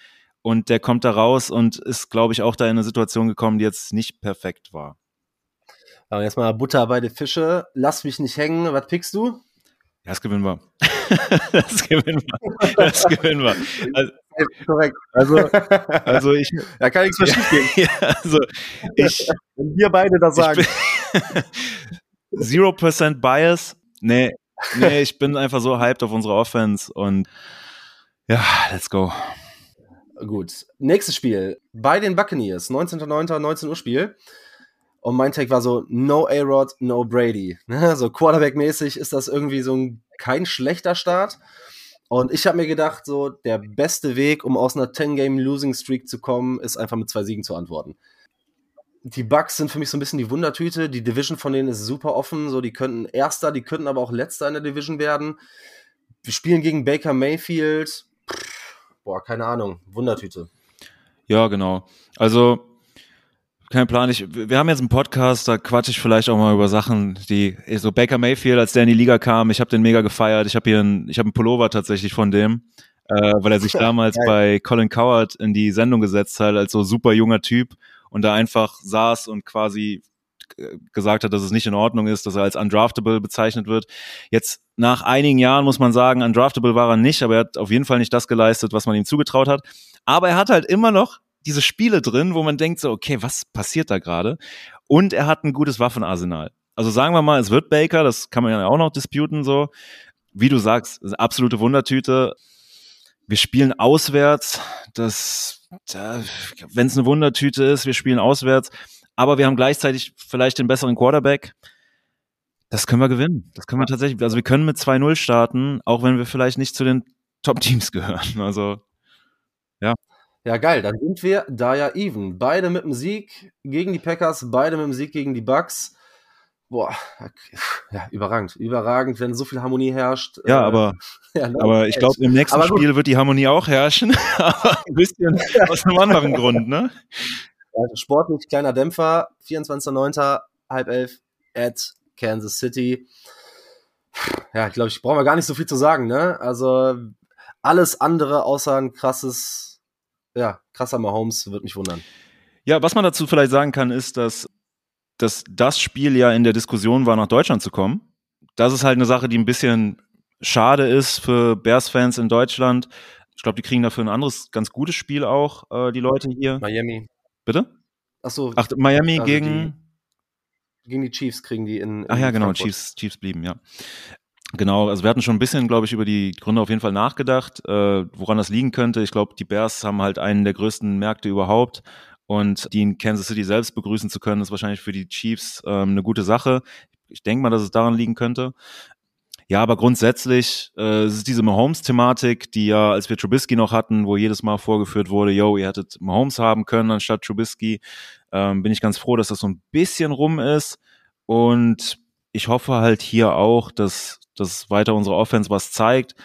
und der kommt da raus und ist, glaube ich, auch da in eine Situation gekommen, die jetzt nicht perfekt war. Aber jetzt mal Butter bei den Fische. Lass mich nicht hängen. Was pickst du? Das gewinnen wir. das gewinnen wir. Das gewinnen wir. Also, Korrekt. Also, also ich. Da kann nichts mehr schief gehen. Also ich. Wenn wir beide das sagen. Zero Percent Bias. Nee, nee, ich bin einfach so hyped auf unsere Offense und ja, let's go. Gut. Nächstes Spiel. Bei den Buccaneers. 19.09. 19 Uhr Spiel. Und mein Take war so, no A-Rod, no Brady. So Quarterback-mäßig ist das irgendwie so ein, kein schlechter Start. Und ich habe mir gedacht, so der beste Weg, um aus einer 10-Game-Losing-Streak zu kommen, ist einfach mit zwei Siegen zu antworten. Die Bucks sind für mich so ein bisschen die Wundertüte. Die Division von denen ist super offen. So, die könnten Erster, die könnten aber auch Letzter in der Division werden. Wir spielen gegen Baker Mayfield. Boah, keine Ahnung. Wundertüte. Ja, genau. Also kein Plan. Ich, wir haben jetzt einen Podcast, da quatsche ich vielleicht auch mal über Sachen, die so Baker Mayfield, als der in die Liga kam, ich habe den mega gefeiert. Ich habe hier einen, ich habe einen Pullover tatsächlich von dem, äh, weil er sich damals bei Colin Coward in die Sendung gesetzt hat als so super junger Typ und da einfach saß und quasi gesagt hat, dass es nicht in Ordnung ist, dass er als undraftable bezeichnet wird. Jetzt nach einigen Jahren muss man sagen, undraftable war er nicht, aber er hat auf jeden Fall nicht das geleistet, was man ihm zugetraut hat. Aber er hat halt immer noch diese Spiele drin, wo man denkt so, okay, was passiert da gerade? Und er hat ein gutes Waffenarsenal. Also sagen wir mal, es wird Baker, das kann man ja auch noch disputen so. Wie du sagst, absolute Wundertüte. Wir spielen auswärts, das, da, wenn es eine Wundertüte ist, wir spielen auswärts, aber wir haben gleichzeitig vielleicht den besseren Quarterback. Das können wir gewinnen. Das können wir tatsächlich, also wir können mit 2-0 starten, auch wenn wir vielleicht nicht zu den Top-Teams gehören. Also, ja. Ja, geil. Dann sind wir da ja even. Beide mit dem Sieg gegen die Packers, beide mit dem Sieg gegen die Bucks. Boah, ja, überragend. Überragend, wenn so viel Harmonie herrscht. Ja, aber, ja, aber ich glaube, im nächsten Spiel wird die Harmonie auch herrschen. aber ein bisschen aus einem anderen Grund, ne? Ja, sportlich kleiner Dämpfer. 24.09. halb elf at Kansas City. Ja, ich glaube, ich brauche mal gar nicht so viel zu sagen, ne? Also alles andere außer ein krasses ja, krasser Mahomes, wird mich wundern. Ja, was man dazu vielleicht sagen kann, ist, dass, dass das Spiel ja in der Diskussion war, nach Deutschland zu kommen. Das ist halt eine Sache, die ein bisschen schade ist für Bears-Fans in Deutschland. Ich glaube, die kriegen dafür ein anderes, ganz gutes Spiel auch, äh, die Leute hier. Miami. Bitte? Ach so. Ach, Miami also gegen. Die, gegen die Chiefs kriegen die in. in Ach ja, genau, Chiefs, Chiefs blieben, ja. Genau, also wir hatten schon ein bisschen, glaube ich, über die Gründe auf jeden Fall nachgedacht, äh, woran das liegen könnte. Ich glaube, die Bears haben halt einen der größten Märkte überhaupt und die in Kansas City selbst begrüßen zu können, ist wahrscheinlich für die Chiefs ähm, eine gute Sache. Ich denke mal, dass es daran liegen könnte. Ja, aber grundsätzlich äh, es ist diese Mahomes-Thematik, die ja, als wir Trubisky noch hatten, wo jedes Mal vorgeführt wurde, yo, ihr hättet Mahomes haben können anstatt Trubisky, ähm, bin ich ganz froh, dass das so ein bisschen rum ist und ich hoffe halt hier auch, dass dass weiter unsere Offense was zeigt.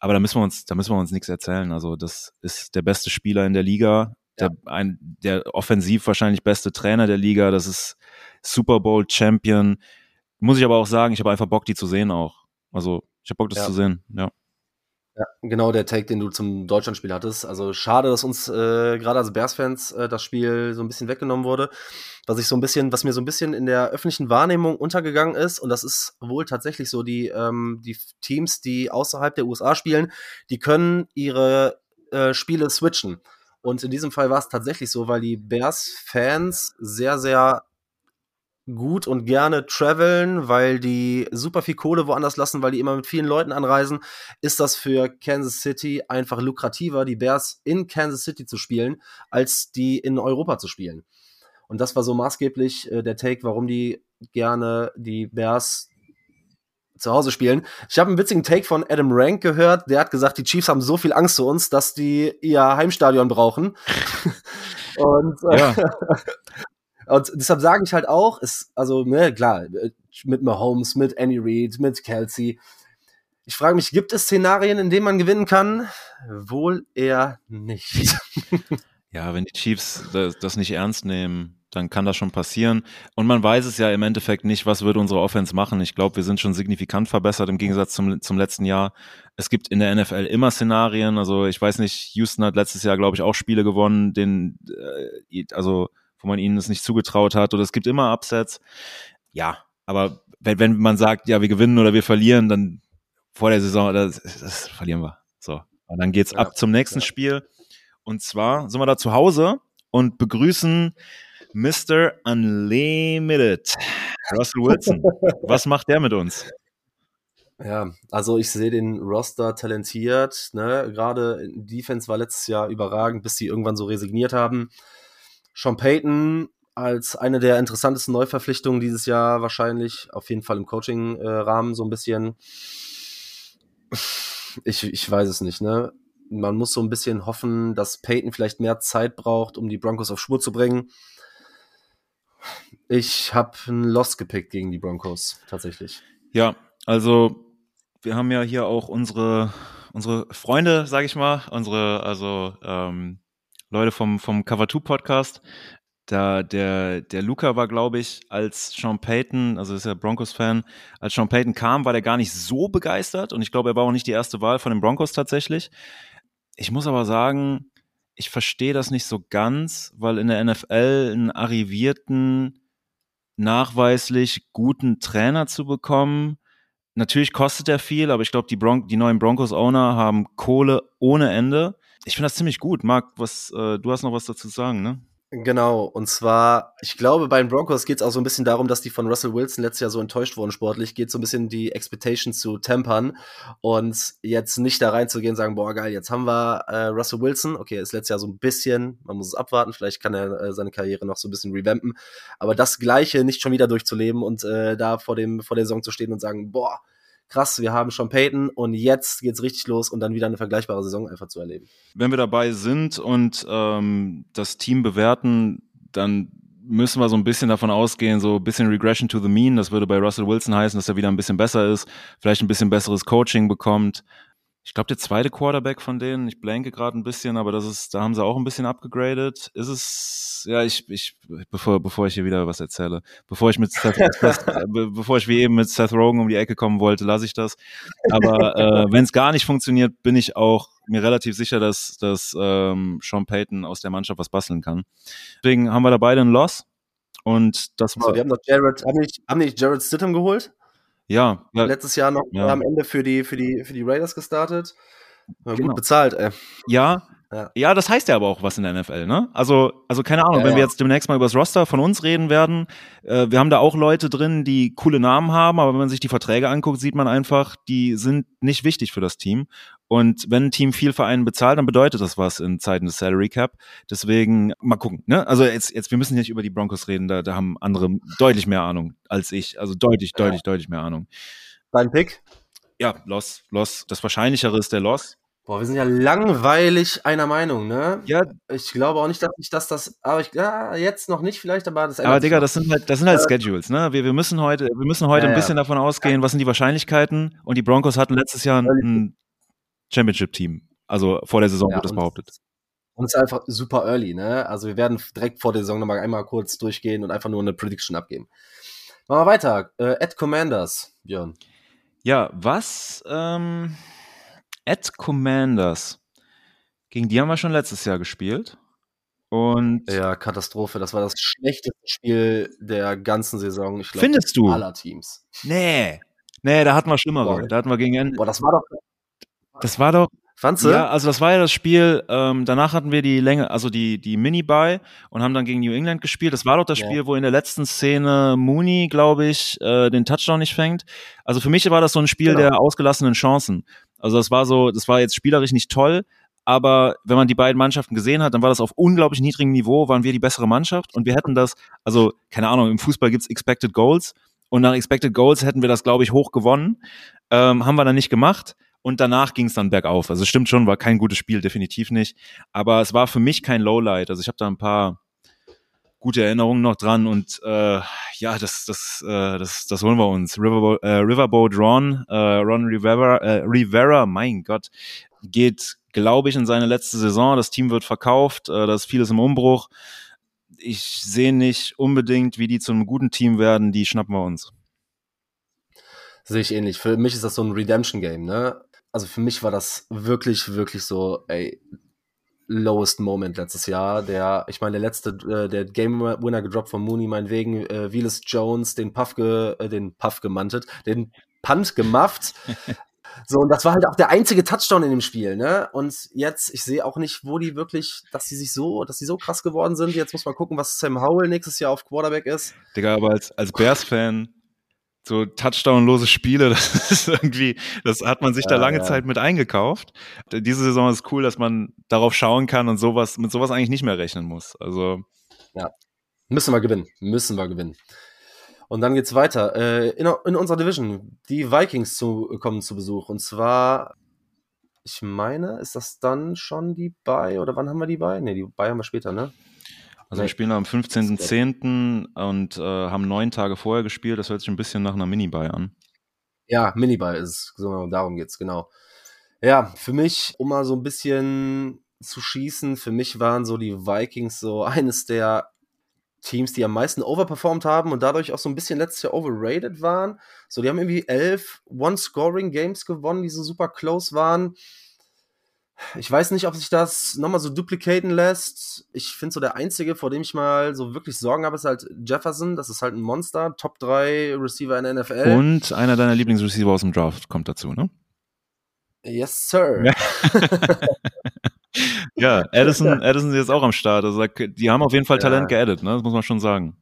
Aber da müssen wir uns, da müssen wir uns nichts erzählen. Also das ist der beste Spieler in der Liga, ja. der, ein, der offensiv wahrscheinlich beste Trainer der Liga. Das ist Super Bowl Champion. Muss ich aber auch sagen, ich habe einfach Bock, die zu sehen auch. Also ich habe Bock, das ja. zu sehen. Ja. Ja, genau der Take, den du zum Deutschlandspiel hattest. Also schade, dass uns äh, gerade als Bears-Fans äh, das Spiel so ein bisschen weggenommen wurde. Was ich so ein bisschen, was mir so ein bisschen in der öffentlichen Wahrnehmung untergegangen ist, und das ist wohl tatsächlich so, die, ähm, die Teams, die außerhalb der USA spielen, die können ihre äh, Spiele switchen. Und in diesem Fall war es tatsächlich so, weil die Bears-Fans sehr, sehr gut und gerne traveln, weil die super viel Kohle woanders lassen, weil die immer mit vielen Leuten anreisen, ist das für Kansas City einfach lukrativer, die Bears in Kansas City zu spielen, als die in Europa zu spielen. Und das war so maßgeblich äh, der Take, warum die gerne die Bears zu Hause spielen. Ich habe einen witzigen Take von Adam Rank gehört. Der hat gesagt, die Chiefs haben so viel Angst zu uns, dass die ihr Heimstadion brauchen. und äh, ja. Und deshalb sage ich halt auch, ist, also, ne, klar, mit Mahomes, mit Annie Reid, mit Kelsey. Ich frage mich, gibt es Szenarien, in denen man gewinnen kann? Wohl eher nicht. ja, wenn die Chiefs das, das nicht ernst nehmen, dann kann das schon passieren. Und man weiß es ja im Endeffekt nicht, was wird unsere Offense machen. Ich glaube, wir sind schon signifikant verbessert im Gegensatz zum, zum letzten Jahr. Es gibt in der NFL immer Szenarien. Also ich weiß nicht, Houston hat letztes Jahr, glaube ich, auch Spiele gewonnen, den, äh, also wo man ihnen es nicht zugetraut hat. Oder es gibt immer Upsets. ja, aber wenn, wenn man sagt, ja, wir gewinnen oder wir verlieren, dann vor der Saison, das, das verlieren wir. So. Und dann geht's ja, ab zum nächsten ja. Spiel. Und zwar sind wir da zu Hause und begrüßen Mr. Unlimited, Russell Wilson. Was macht der mit uns? Ja, also ich sehe den Roster talentiert. Ne? Gerade Defense war letztes Jahr überragend, bis sie irgendwann so resigniert haben. Sean Payton als eine der interessantesten Neuverpflichtungen dieses Jahr wahrscheinlich, auf jeden Fall im Coaching-Rahmen so ein bisschen. Ich, ich weiß es nicht, ne? Man muss so ein bisschen hoffen, dass Peyton vielleicht mehr Zeit braucht, um die Broncos auf Spur zu bringen. Ich habe einen Loss gepickt gegen die Broncos, tatsächlich. Ja, also wir haben ja hier auch unsere, unsere Freunde, sage ich mal, unsere, also ähm, Leute vom, vom Cover 2 Podcast. Da, der, der Luca war, glaube ich, als Sean Payton, also ist ja Broncos-Fan, als Sean Payton kam, war der gar nicht so begeistert und ich glaube, er war auch nicht die erste Wahl von den Broncos tatsächlich. Ich muss aber sagen, ich verstehe das nicht so ganz, weil in der NFL einen arrivierten, nachweislich guten Trainer zu bekommen, natürlich kostet er viel, aber ich glaube, die, Bron die neuen Broncos-Owner haben Kohle ohne Ende. Ich finde das ziemlich gut. Marc, was, äh, du hast noch was dazu zu sagen, ne? Genau, und zwar, ich glaube, bei den Broncos geht es auch so ein bisschen darum, dass die von Russell Wilson letztes Jahr so enttäuscht wurden sportlich, geht so ein bisschen die Expectations zu tempern und jetzt nicht da reinzugehen und sagen, boah, geil, jetzt haben wir äh, Russell Wilson, okay, ist letztes Jahr so ein bisschen, man muss es abwarten, vielleicht kann er äh, seine Karriere noch so ein bisschen revampen, aber das Gleiche nicht schon wieder durchzuleben und äh, da vor, dem, vor der Saison zu stehen und sagen, boah, krass, wir haben schon Peyton und jetzt geht's richtig los und dann wieder eine vergleichbare Saison einfach zu erleben. Wenn wir dabei sind und ähm, das Team bewerten, dann müssen wir so ein bisschen davon ausgehen, so ein bisschen Regression to the Mean. Das würde bei Russell Wilson heißen, dass er wieder ein bisschen besser ist, vielleicht ein bisschen besseres Coaching bekommt, ich glaube, der zweite Quarterback von denen, ich blanke gerade ein bisschen, aber das ist, da haben sie auch ein bisschen abgegradet. Ist es, ja, ich, ich, bevor, bevor ich hier wieder was erzähle, bevor ich mit Seth, bevor ich wie eben mit Seth Rogen um die Ecke kommen wollte, lasse ich das. Aber äh, wenn es gar nicht funktioniert, bin ich auch mir relativ sicher, dass, dass ähm, Sean Payton aus der Mannschaft was basteln kann. Deswegen haben wir da beide einen Loss. Und das war. Also, die haben noch Jared, haben nicht, haben nicht Jared Stidham geholt? Ja, ja. Letztes Jahr noch ja. am Ende für die, für, die, für die Raiders gestartet. Genau. Gut bezahlt, ey. Ja, ja. ja, das heißt ja aber auch was in der NFL, ne? Also, also keine Ahnung, ja, wenn wir jetzt demnächst mal über das Roster von uns reden werden, äh, wir haben da auch Leute drin, die coole Namen haben, aber wenn man sich die Verträge anguckt, sieht man einfach, die sind nicht wichtig für das Team. Und wenn ein Team viel für einen bezahlt, dann bedeutet das was in Zeiten des Salary Cap. Deswegen mal gucken, ne? Also jetzt, jetzt, wir müssen nicht über die Broncos reden, da, da haben andere deutlich mehr Ahnung als ich. Also deutlich, deutlich, deutlich mehr Ahnung. Dein Pick? Ja, Loss, Loss. Das Wahrscheinlichere ist der Loss. Boah, wir sind ja langweilig einer Meinung, ne? Ja. Ich glaube auch nicht, dass ich das, das, aber ich, ja, jetzt noch nicht vielleicht, aber das Aber Digga, das sind halt, das sind halt äh, Schedules, ne? Wir, wir müssen heute, wir müssen heute ja, ein bisschen ja. davon ausgehen, was sind die Wahrscheinlichkeiten und die Broncos hatten letztes Jahr ein, ein Championship-Team. Also vor der Saison ja, wird das behauptet. Und es ist einfach super early, ne? Also wir werden direkt vor der Saison nochmal einmal kurz durchgehen und einfach nur eine Prediction abgeben. Machen wir weiter. Äh, Ed Commanders, Björn. Ja, was, ähm, At Commanders. Gegen die haben wir schon letztes Jahr gespielt. Und ja, Katastrophe. Das war das schlechteste Spiel der ganzen Saison. Ich glaub, Findest du? Aller Teams. Nee. Nee, da hatten wir schlimmere. Boah. Da hatten wir gegen Ende. Boah, das war doch. Das war doch. Fandst du? Ja, also das war ja das Spiel, ähm, danach hatten wir die Länge, also die, die Mini-Buy und haben dann gegen New England gespielt. Das war doch das ja. Spiel, wo in der letzten Szene Mooney, glaube ich, äh, den Touchdown nicht fängt. Also für mich war das so ein Spiel genau. der ausgelassenen Chancen. Also das war so, das war jetzt spielerisch nicht toll, aber wenn man die beiden Mannschaften gesehen hat, dann war das auf unglaublich niedrigem Niveau, waren wir die bessere Mannschaft und wir hätten das, also keine Ahnung, im Fußball gibt's Expected Goals und nach Expected Goals hätten wir das, glaube ich, hoch gewonnen. Ähm, haben wir dann nicht gemacht und danach ging es dann bergauf. Also es stimmt schon, war kein gutes Spiel, definitiv nicht. Aber es war für mich kein Lowlight. Also ich habe da ein paar gute Erinnerungen noch dran und äh, ja, das, das, äh, das, das holen wir uns. Riverboat, äh, Riverboat Ron, äh, Ron Rivera, äh, Rivera, mein Gott, geht, glaube ich, in seine letzte Saison. Das Team wird verkauft, äh, da ist vieles im Umbruch. Ich sehe nicht unbedingt, wie die zu einem guten Team werden. Die schnappen wir uns. Sehe ich ähnlich. Für mich ist das so ein Redemption-Game, ne? also für mich war das wirklich, wirklich so, ey, lowest Moment letztes Jahr. Der, ich meine, der letzte, äh, der Game Winner gedroppt von Mooney, meinetwegen, äh, Willis Jones, den Puff, ge, äh, den Puff gemantet, den Punt gemufft. So, und das war halt auch der einzige Touchdown in dem Spiel, ne? Und jetzt, ich sehe auch nicht, wo die wirklich, dass die sich so, dass die so krass geworden sind. Jetzt muss man gucken, was Sam Howell nächstes Jahr auf Quarterback ist. Digga, aber als, als Bears-Fan, so Touchdown-lose Spiele, das ist irgendwie, das hat man sich ja, da lange ja. Zeit mit eingekauft. Diese Saison ist cool, dass man darauf schauen kann und sowas, mit sowas eigentlich nicht mehr rechnen muss. Also. Ja. Müssen wir gewinnen. Müssen wir gewinnen. Und dann geht's weiter. Äh, in, in, unserer Division, die Vikings zu, kommen zu Besuch. Und zwar, ich meine, ist das dann schon die Bay oder wann haben wir die Bay? Ne, die Bay haben wir später, ne? Also wir spielen am 15.10. und äh, haben neun Tage vorher gespielt. Das hört sich ein bisschen nach einer Mini-Buy an. Ja, Mini-Buy ist so, darum geht's, genau. Ja, für mich, um mal so ein bisschen zu schießen, für mich waren so die Vikings so eines der Teams, die am meisten overperformed haben und dadurch auch so ein bisschen letztes Jahr overrated waren. So, die haben irgendwie elf One-Scoring-Games gewonnen, die so super close waren. Ich weiß nicht, ob sich das nochmal so duplicaten lässt. Ich finde so der einzige, vor dem ich mal so wirklich Sorgen habe, ist halt Jefferson. Das ist halt ein Monster. Top 3 Receiver in der NFL. Und einer deiner Lieblingsreceiver aus dem Draft kommt dazu, ne? Yes, sir. Ja. ja, Addison, Addison ist jetzt auch am Start. Also, die haben auf jeden Fall Talent ja. geaddet, ne? Das muss man schon sagen.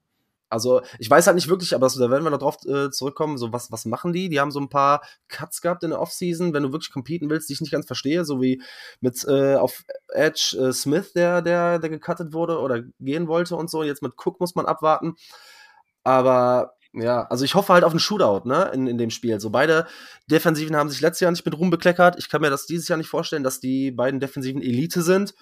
Also, ich weiß halt nicht wirklich, aber so, da werden wir noch drauf äh, zurückkommen. So, was, was machen die? Die haben so ein paar Cuts gehabt in der Offseason, wenn du wirklich competen willst, die ich nicht ganz verstehe, so wie mit äh, auf Edge äh, Smith, der, der, der gecuttet wurde oder gehen wollte und so. Jetzt mit Cook muss man abwarten. Aber ja, also ich hoffe halt auf einen Shootout, ne, in, in dem Spiel. So beide Defensiven haben sich letztes Jahr nicht mit Ruhm bekleckert. Ich kann mir das dieses Jahr nicht vorstellen, dass die beiden Defensiven Elite sind.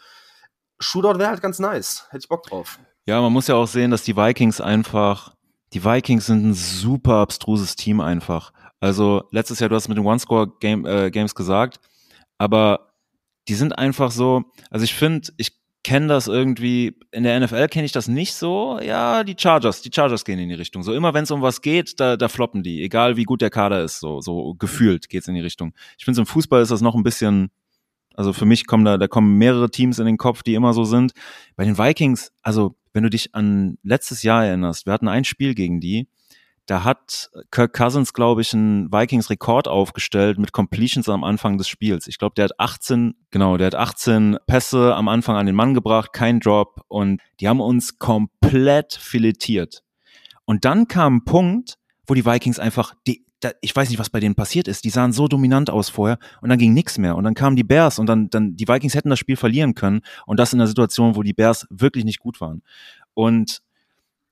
Shootout wäre halt ganz nice. Hätte ich Bock drauf. Ja, man muss ja auch sehen, dass die Vikings einfach, die Vikings sind ein super abstruses Team einfach. Also letztes Jahr, du hast mit den One-Score-Games -Game, äh, gesagt, aber die sind einfach so, also ich finde, ich kenne das irgendwie, in der NFL kenne ich das nicht so. Ja, die Chargers, die Chargers gehen in die Richtung. So immer wenn es um was geht, da, da floppen die, egal wie gut der Kader ist, so, so gefühlt geht's in die Richtung. Ich finde, im Fußball ist das noch ein bisschen, also für mich kommen da, da kommen mehrere Teams in den Kopf, die immer so sind. Bei den Vikings, also wenn du dich an letztes Jahr erinnerst, wir hatten ein Spiel gegen die, da hat Kirk Cousins, glaube ich, einen Vikings-Rekord aufgestellt mit Completions am Anfang des Spiels. Ich glaube, der hat 18, genau, der hat 18 Pässe am Anfang an den Mann gebracht, kein Drop und die haben uns komplett filetiert. Und dann kam ein Punkt, wo die Vikings einfach, die, da, ich weiß nicht, was bei denen passiert ist. Die sahen so dominant aus vorher und dann ging nichts mehr. Und dann kamen die Bears und dann, dann, die Vikings hätten das Spiel verlieren können. Und das in einer Situation, wo die Bears wirklich nicht gut waren. Und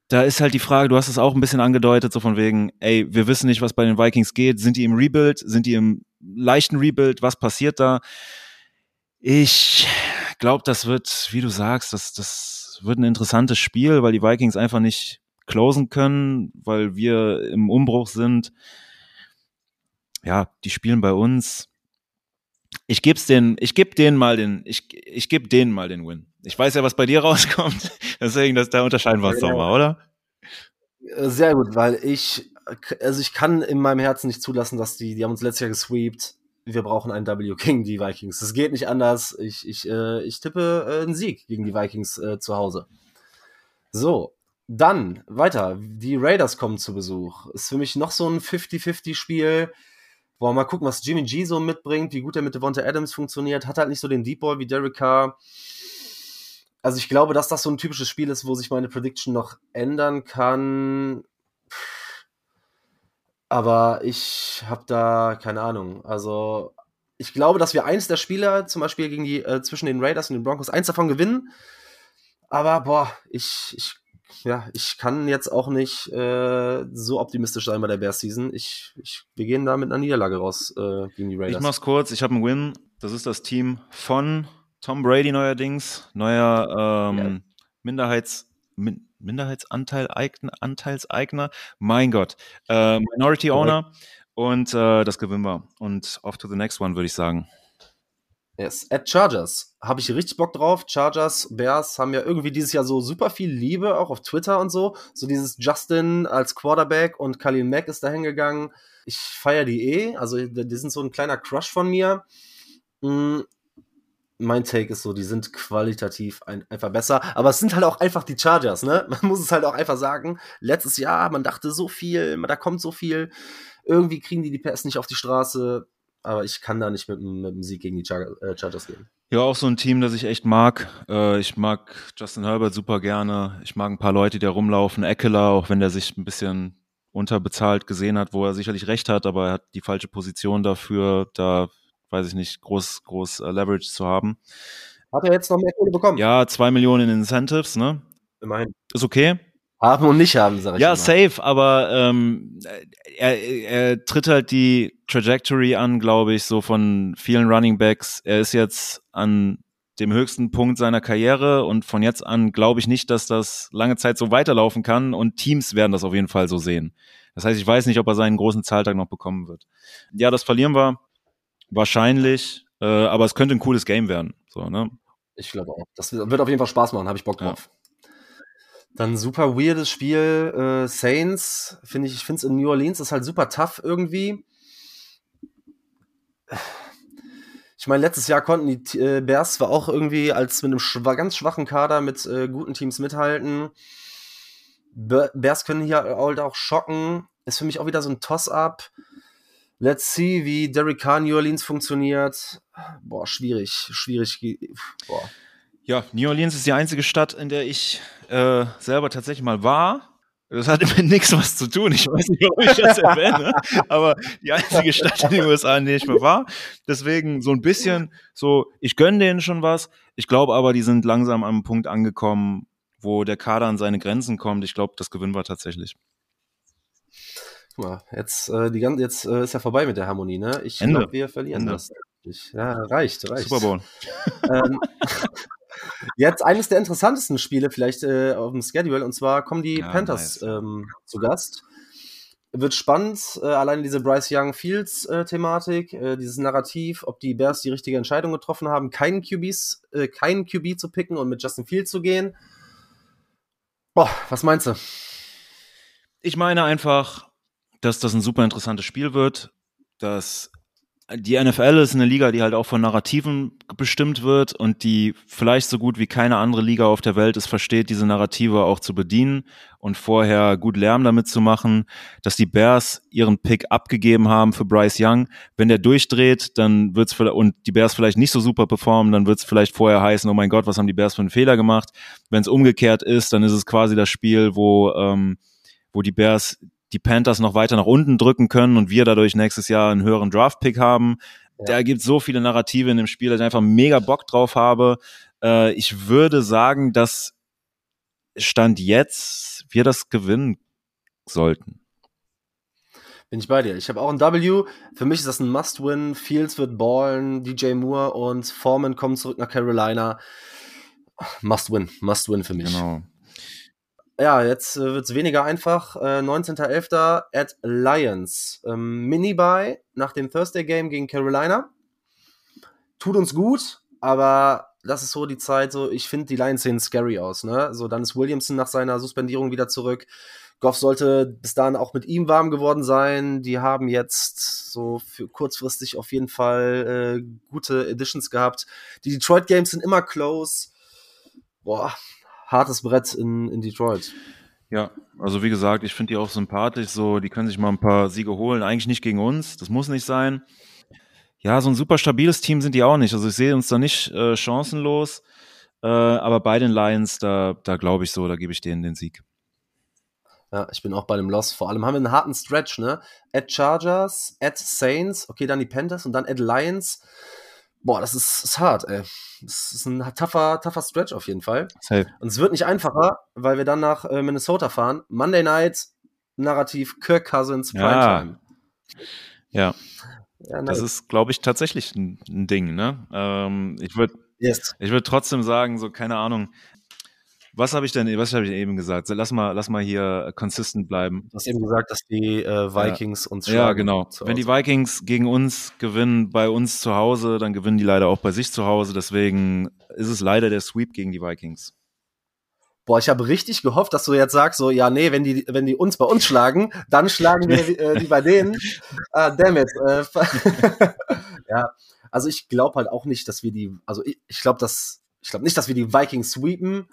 da ist halt die Frage, du hast es auch ein bisschen angedeutet, so von wegen, ey, wir wissen nicht, was bei den Vikings geht. Sind die im Rebuild? Sind die im leichten Rebuild? Was passiert da? Ich glaube, das wird, wie du sagst, das, das wird ein interessantes Spiel, weil die Vikings einfach nicht closen können, weil wir im Umbruch sind. Ja, die spielen bei uns. Ich geb's den, ich geb denen mal den, ich, ich geb denen mal den Win. Ich weiß ja, was bei dir rauskommt. Deswegen, das, da unterscheiden wir uns doch mal, oder? Äh, sehr gut, weil ich, also ich kann in meinem Herzen nicht zulassen, dass die, die haben uns letztes Jahr gesweept. Wir brauchen einen W gegen die Vikings. Das geht nicht anders. Ich, ich, äh, ich tippe äh, einen Sieg gegen die Vikings äh, zu Hause. So, dann weiter. Die Raiders kommen zu Besuch. Ist für mich noch so ein 50-50-Spiel. Wollen wir mal gucken, was Jimmy G so mitbringt, wie gut er mit Devonta Adams funktioniert. Hat halt nicht so den Deep Ball wie Derek Carr. Also ich glaube, dass das so ein typisches Spiel ist, wo sich meine Prediction noch ändern kann. Aber ich habe da keine Ahnung. Also ich glaube, dass wir eins der Spiele, zum Beispiel gegen die, äh, zwischen den Raiders und den Broncos, eins davon gewinnen. Aber boah, ich, ich ja, ich kann jetzt auch nicht äh, so optimistisch sein bei der Bears Season. Ich, ich, wir gehen da mit einer Niederlage raus äh, gegen die Raiders. Ich mach's kurz, ich habe einen Win. Das ist das Team von Tom Brady neuerdings, neuer ähm, ja. Minderheits, Min Minderheitsanteil Anteilseigner. Mein Gott. Äh, Minority Owner. Und äh, das gewinnen wir. Und off to the next one, würde ich sagen. Yes. At Chargers habe ich richtig Bock drauf. Chargers, Bears haben ja irgendwie dieses Jahr so super viel Liebe, auch auf Twitter und so. So dieses Justin als Quarterback und Khalil Mack ist da hingegangen. Ich feiere die eh. Also, die sind so ein kleiner Crush von mir. Mm. mein Take ist so, die sind qualitativ ein, einfach besser. Aber es sind halt auch einfach die Chargers, ne? Man muss es halt auch einfach sagen. Letztes Jahr, man dachte so viel, da kommt so viel. Irgendwie kriegen die die PS nicht auf die Straße. Aber ich kann da nicht mit, mit dem Sieg gegen die äh, Chargers gehen. Ja, auch so ein Team, das ich echt mag. Äh, ich mag Justin Herbert super gerne. Ich mag ein paar Leute, die da rumlaufen. Eckler, auch wenn der sich ein bisschen unterbezahlt gesehen hat, wo er sicherlich recht hat, aber er hat die falsche Position dafür, da weiß ich nicht, groß, groß uh, Leverage zu haben. Hat er jetzt noch mehr Kohle bekommen? Ja, zwei Millionen in Incentives, ne? Immerhin. Ist okay. Haben und nicht haben, sag ich Ja, immer. safe, aber ähm, er, er tritt halt die Trajectory an, glaube ich, so von vielen Running Backs. Er ist jetzt an dem höchsten Punkt seiner Karriere und von jetzt an glaube ich nicht, dass das lange Zeit so weiterlaufen kann und Teams werden das auf jeden Fall so sehen. Das heißt, ich weiß nicht, ob er seinen großen Zahltag noch bekommen wird. Ja, das verlieren wir wahrscheinlich, äh, aber es könnte ein cooles Game werden. So, ne? Ich glaube auch. Das wird auf jeden Fall Spaß machen, habe ich Bock drauf. Ja. Dann super weirdes Spiel, äh, Saints, finde ich, ich finde es in New Orleans ist halt super tough irgendwie. Ich meine, letztes Jahr konnten die äh, Bears zwar auch irgendwie als mit einem schwa ganz schwachen Kader mit äh, guten Teams mithalten. Be Bears können hier halt auch schocken. Ist für mich auch wieder so ein Toss-up. Let's see, wie Derek Carr New Orleans funktioniert. Boah, schwierig, schwierig. Boah. Ja, New Orleans ist die einzige Stadt, in der ich äh, selber tatsächlich mal war. Das hat mit nichts was zu tun. Ich weiß nicht, warum ich das erwähne, aber die einzige Stadt in den USA, in der ich mal war. Deswegen so ein bisschen so, ich gönne denen schon was. Ich glaube aber, die sind langsam am Punkt angekommen, wo der Kader an seine Grenzen kommt. Ich glaube, das gewinnen wir tatsächlich. Guck mal, jetzt, äh, die ganze, jetzt äh, ist ja vorbei mit der Harmonie, ne? Ich glaube, wir verlieren Ende. das. Ja, reicht, reicht. Super Bowl. ähm, Jetzt eines der interessantesten Spiele vielleicht äh, auf dem Schedule und zwar kommen die ja, Panthers nice. ähm, zu Gast. Wird spannend, äh, allein diese Bryce Young Fields äh, Thematik, äh, dieses Narrativ, ob die Bears die richtige Entscheidung getroffen haben, keinen QBs, äh, keinen QB zu picken und mit Justin Fields zu gehen. Boah, was meinst du? Ich meine einfach, dass das ein super interessantes Spiel wird, dass die NFL ist eine Liga, die halt auch von Narrativen bestimmt wird und die vielleicht so gut wie keine andere Liga auf der Welt es versteht, diese Narrative auch zu bedienen und vorher gut Lärm damit zu machen, dass die Bears ihren Pick abgegeben haben für Bryce Young. Wenn der durchdreht, dann wird's und die Bears vielleicht nicht so super performen, dann wird's vielleicht vorher heißen, oh mein Gott, was haben die Bears für einen Fehler gemacht? Wenn es umgekehrt ist, dann ist es quasi das Spiel, wo ähm, wo die Bears die Panthers noch weiter nach unten drücken können und wir dadurch nächstes Jahr einen höheren Draft-Pick haben. Ja. Da gibt so viele Narrative in dem Spiel, dass ich einfach mega Bock drauf habe. Äh, ich würde sagen, dass Stand jetzt wir das gewinnen sollten. Bin ich bei dir. Ich habe auch ein W. Für mich ist das ein Must-Win. Fields wird ballen, DJ Moore und Foreman kommen zurück nach Carolina. Must-Win. Must-Win für mich. Genau. Ja, jetzt äh, wird's weniger einfach. Äh, 19.11. at Lions. Ähm, Mini-Buy nach dem Thursday-Game gegen Carolina. Tut uns gut, aber das ist so die Zeit, so ich finde, die Lions sehen scary aus. Ne? So, dann ist Williamson nach seiner Suspendierung wieder zurück. Goff sollte bis dahin auch mit ihm warm geworden sein. Die haben jetzt so für kurzfristig auf jeden Fall äh, gute Editions gehabt. Die Detroit Games sind immer close. Boah, hartes Brett in, in Detroit. Ja, also wie gesagt, ich finde die auch sympathisch, so, die können sich mal ein paar Siege holen. Eigentlich nicht gegen uns, das muss nicht sein. Ja, so ein super stabiles Team sind die auch nicht. Also ich sehe uns da nicht äh, chancenlos. Äh, aber bei den Lions, da, da glaube ich so, da gebe ich denen den Sieg. Ja, ich bin auch bei dem Loss. Vor allem haben wir einen harten Stretch, ne? At Chargers, at Saints, okay, dann die Panthers und dann at Lions. Boah, das ist, ist hart, ey. Das ist ein tougher, tougher Stretch auf jeden Fall. Safe. Und es wird nicht einfacher, weil wir dann nach äh, Minnesota fahren. Monday Night, Narrativ, Kirk Cousins, Primetime. Ja. ja. ja das ist, glaube ich, tatsächlich ein, ein Ding, ne? Ähm, ich würde yes. ich würde trotzdem sagen, so, keine Ahnung, was habe ich denn, was habe ich eben gesagt? Lass mal, lass mal hier consistent bleiben. Du hast eben gesagt, dass die äh, Vikings ja. uns schlagen. Ja, genau. Wenn die Vikings gegen uns gewinnen bei uns zu Hause, dann gewinnen die leider auch bei sich zu Hause. Deswegen ist es leider der Sweep gegen die Vikings. Boah, ich habe richtig gehofft, dass du jetzt sagst, so, ja, nee, wenn die, wenn die uns bei uns schlagen, dann schlagen wir äh, die bei denen. Ah, damn it. Äh, ja, Also ich glaube halt auch nicht, dass wir die, also ich, ich glaube, dass, ich glaube nicht, dass wir die Vikings sweepen,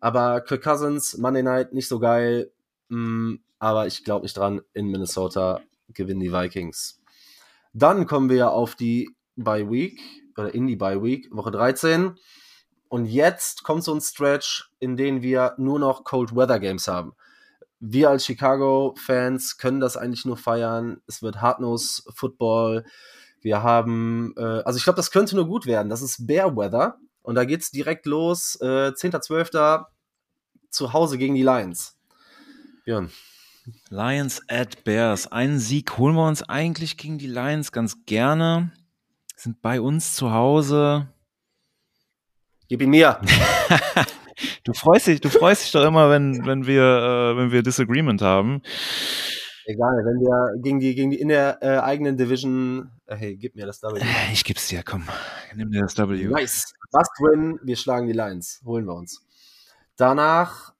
aber Kirk Cousins, Monday Night, nicht so geil. Mm, aber ich glaube nicht dran, in Minnesota gewinnen die Vikings. Dann kommen wir auf die Bye Week oder in die Bye Week, Woche 13. Und jetzt kommt so ein Stretch, in dem wir nur noch Cold Weather Games haben. Wir als Chicago-Fans können das eigentlich nur feiern. Es wird Hardnose Football. Wir haben, äh, also ich glaube, das könnte nur gut werden. Das ist Bear Weather. Und da geht's direkt los. Äh, 10.12. zu Hause gegen die Lions. Björn. Lions at Bears. Einen Sieg holen wir uns eigentlich gegen die Lions ganz gerne. Sind bei uns zu Hause. Gib ihn mir. du freust dich, du freust dich doch immer, wenn, wenn wir, äh, wenn wir Disagreement haben. Egal, wenn wir gegen die, gegen die in der äh, eigenen Division, äh, hey, gib mir das W. Ich geb's dir, komm. Nimm dir das W. Nice. Must win, wir schlagen die Lions. Holen wir uns. Danach.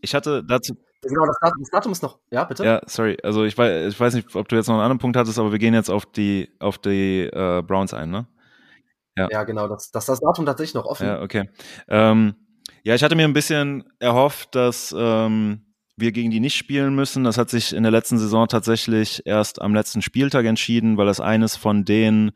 Ich hatte dazu, Genau, das Datum, das Datum, ist noch. Ja, bitte? Ja, sorry. Also ich weiß, ich weiß nicht, ob du jetzt noch einen anderen Punkt hattest, aber wir gehen jetzt auf die, auf die äh, Browns ein, ne? Ja, ja genau. Das, das, das Datum tatsächlich noch offen. Ja, okay. Ähm, ja, ich hatte mir ein bisschen erhofft, dass ähm, wir gegen die nicht spielen müssen. Das hat sich in der letzten Saison tatsächlich erst am letzten Spieltag entschieden, weil das eines von den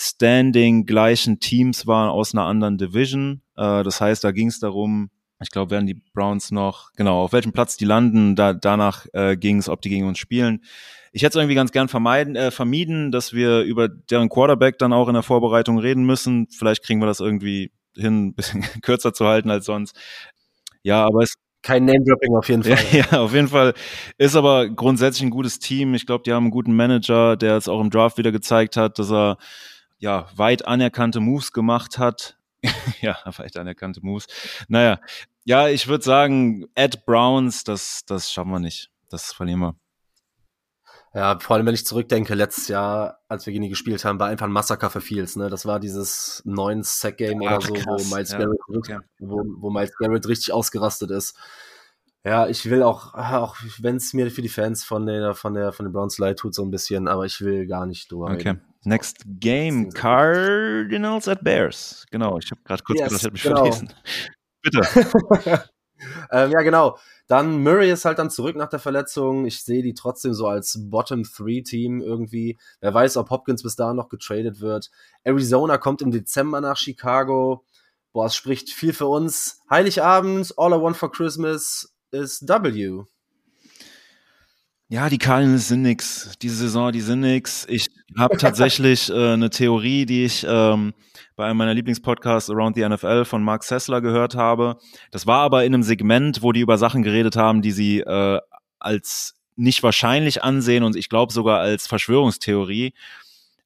standing gleichen Teams war aus einer anderen Division. Äh, das heißt, da ging es darum, ich glaube, werden die Browns noch, genau, auf welchem Platz die landen, da, danach äh, ging es, ob die gegen uns spielen. Ich hätte es irgendwie ganz gern vermeiden, äh, vermieden, dass wir über deren Quarterback dann auch in der Vorbereitung reden müssen. Vielleicht kriegen wir das irgendwie hin, ein bisschen kürzer zu halten als sonst. Ja, aber es kein Name-Dropping auf jeden Fall. Ja, ja, auf jeden Fall. Ist aber grundsätzlich ein gutes Team. Ich glaube, die haben einen guten Manager, der es auch im Draft wieder gezeigt hat, dass er ja weit anerkannte Moves gemacht hat. ja, vielleicht anerkannte Moves. Naja, ja, ich würde sagen, Ed Browns, das, das schaffen wir nicht. Das verlieren wir. Ja, vor allem, wenn ich zurückdenke, letztes Jahr, als wir gegen die gespielt haben, war einfach ein Massaker für Fields. Ne? Das war dieses neuen Sack-Game oder so, wo Miles, ja, Garrett, okay. wo, wo Miles Garrett richtig ausgerastet ist. Ja, ich will auch, auch wenn es mir für die Fans von der, von der, von den Browns leid tut, so ein bisschen, aber ich will gar nicht drüber Okay. Reden. Next Game, Cardinals at Bears. Genau, ich habe gerade kurz yes, gedacht, ich habe mich genau. verlesen. Bitte. ähm, ja, genau. Dann Murray ist halt dann zurück nach der Verletzung. Ich sehe die trotzdem so als Bottom-Three-Team irgendwie. Wer weiß, ob Hopkins bis dahin noch getradet wird. Arizona kommt im Dezember nach Chicago. Boah, es spricht viel für uns. Heiligabend, All I Want for Christmas ist W. Ja, die Cardinals sind nix. Diese Saison, die sind nix. Ich habe tatsächlich äh, eine Theorie, die ich ähm, bei einem meiner Lieblingspodcasts Around the NFL von Mark Sessler gehört habe. Das war aber in einem Segment, wo die über Sachen geredet haben, die sie äh, als nicht wahrscheinlich ansehen und ich glaube sogar als Verschwörungstheorie.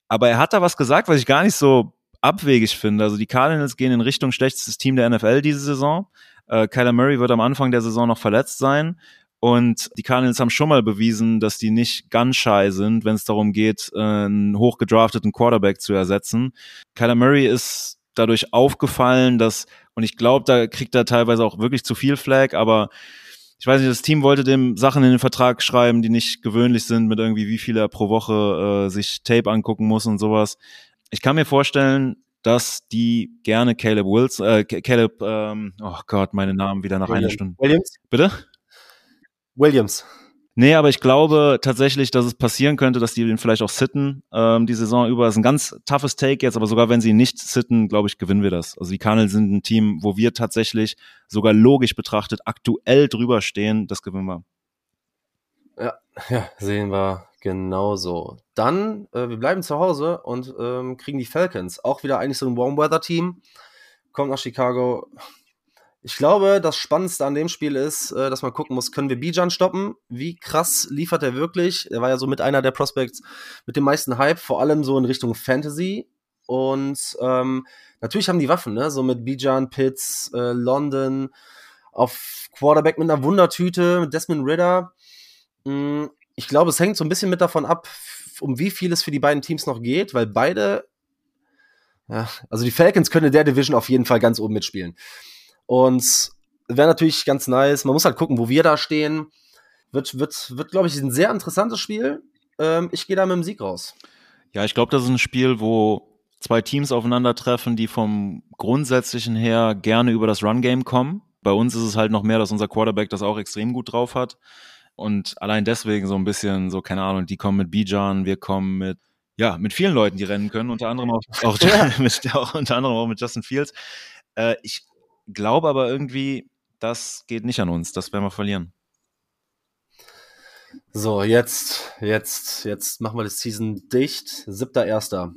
Aber er hat da was gesagt, was ich gar nicht so abwegig finde. Also die Cardinals gehen in Richtung schlechtestes Team der NFL diese Saison. Äh, Kyler Murray wird am Anfang der Saison noch verletzt sein. Und die Cardinals haben schon mal bewiesen, dass die nicht ganz shy sind, wenn es darum geht, einen hochgedrafteten Quarterback zu ersetzen. Kyler Murray ist dadurch aufgefallen, dass, und ich glaube, da kriegt er teilweise auch wirklich zu viel Flag, aber ich weiß nicht, das Team wollte dem Sachen in den Vertrag schreiben, die nicht gewöhnlich sind, mit irgendwie wie viel er pro Woche äh, sich Tape angucken muss und sowas. Ich kann mir vorstellen, dass die gerne Caleb Wilson, äh, Caleb, ähm, oh Gott, meine Namen wieder nach William. einer Stunde. Williams? Bitte? Williams. Nee, aber ich glaube tatsächlich, dass es passieren könnte, dass die den vielleicht auch sitten ähm, die Saison über. Das ist ein ganz toughes Take jetzt, aber sogar wenn sie nicht sitten, glaube ich, gewinnen wir das. Also die Cardinals sind ein Team, wo wir tatsächlich sogar logisch betrachtet aktuell drüber stehen. Das gewinnen wir. Ja, ja sehen wir genauso. Dann, äh, wir bleiben zu Hause und ähm, kriegen die Falcons. Auch wieder eigentlich so ein Warm-Weather-Team. Kommt nach Chicago, ich glaube, das Spannendste an dem Spiel ist, äh, dass man gucken muss, können wir Bijan stoppen? Wie krass liefert er wirklich? Er war ja so mit einer der Prospects mit dem meisten Hype, vor allem so in Richtung Fantasy. Und ähm, natürlich haben die Waffen, ne? So mit Bijan, Pitts, äh, London, auf Quarterback mit einer Wundertüte, mit Desmond Ritter. Mm, ich glaube, es hängt so ein bisschen mit davon ab, um wie viel es für die beiden Teams noch geht, weil beide, ja, also die Falcons können in der Division auf jeden Fall ganz oben mitspielen. Und wäre natürlich ganz nice. Man muss halt gucken, wo wir da stehen. Wird, wird, wird glaube ich, ein sehr interessantes Spiel. Ähm, ich gehe da mit dem Sieg raus. Ja, ich glaube, das ist ein Spiel, wo zwei Teams aufeinandertreffen, die vom Grundsätzlichen her gerne über das Run-Game kommen. Bei uns ist es halt noch mehr, dass unser Quarterback das auch extrem gut drauf hat. Und allein deswegen so ein bisschen, so, keine Ahnung, die kommen mit Bijan, wir kommen mit, ja, mit vielen Leuten, die rennen können, unter anderem auch, auch, mit, auch unter anderem auch mit Justin Fields. Äh, ich glaube aber irgendwie, das geht nicht an uns, das werden wir verlieren. So, jetzt, jetzt, jetzt machen wir das Season dicht. Siebter, erster.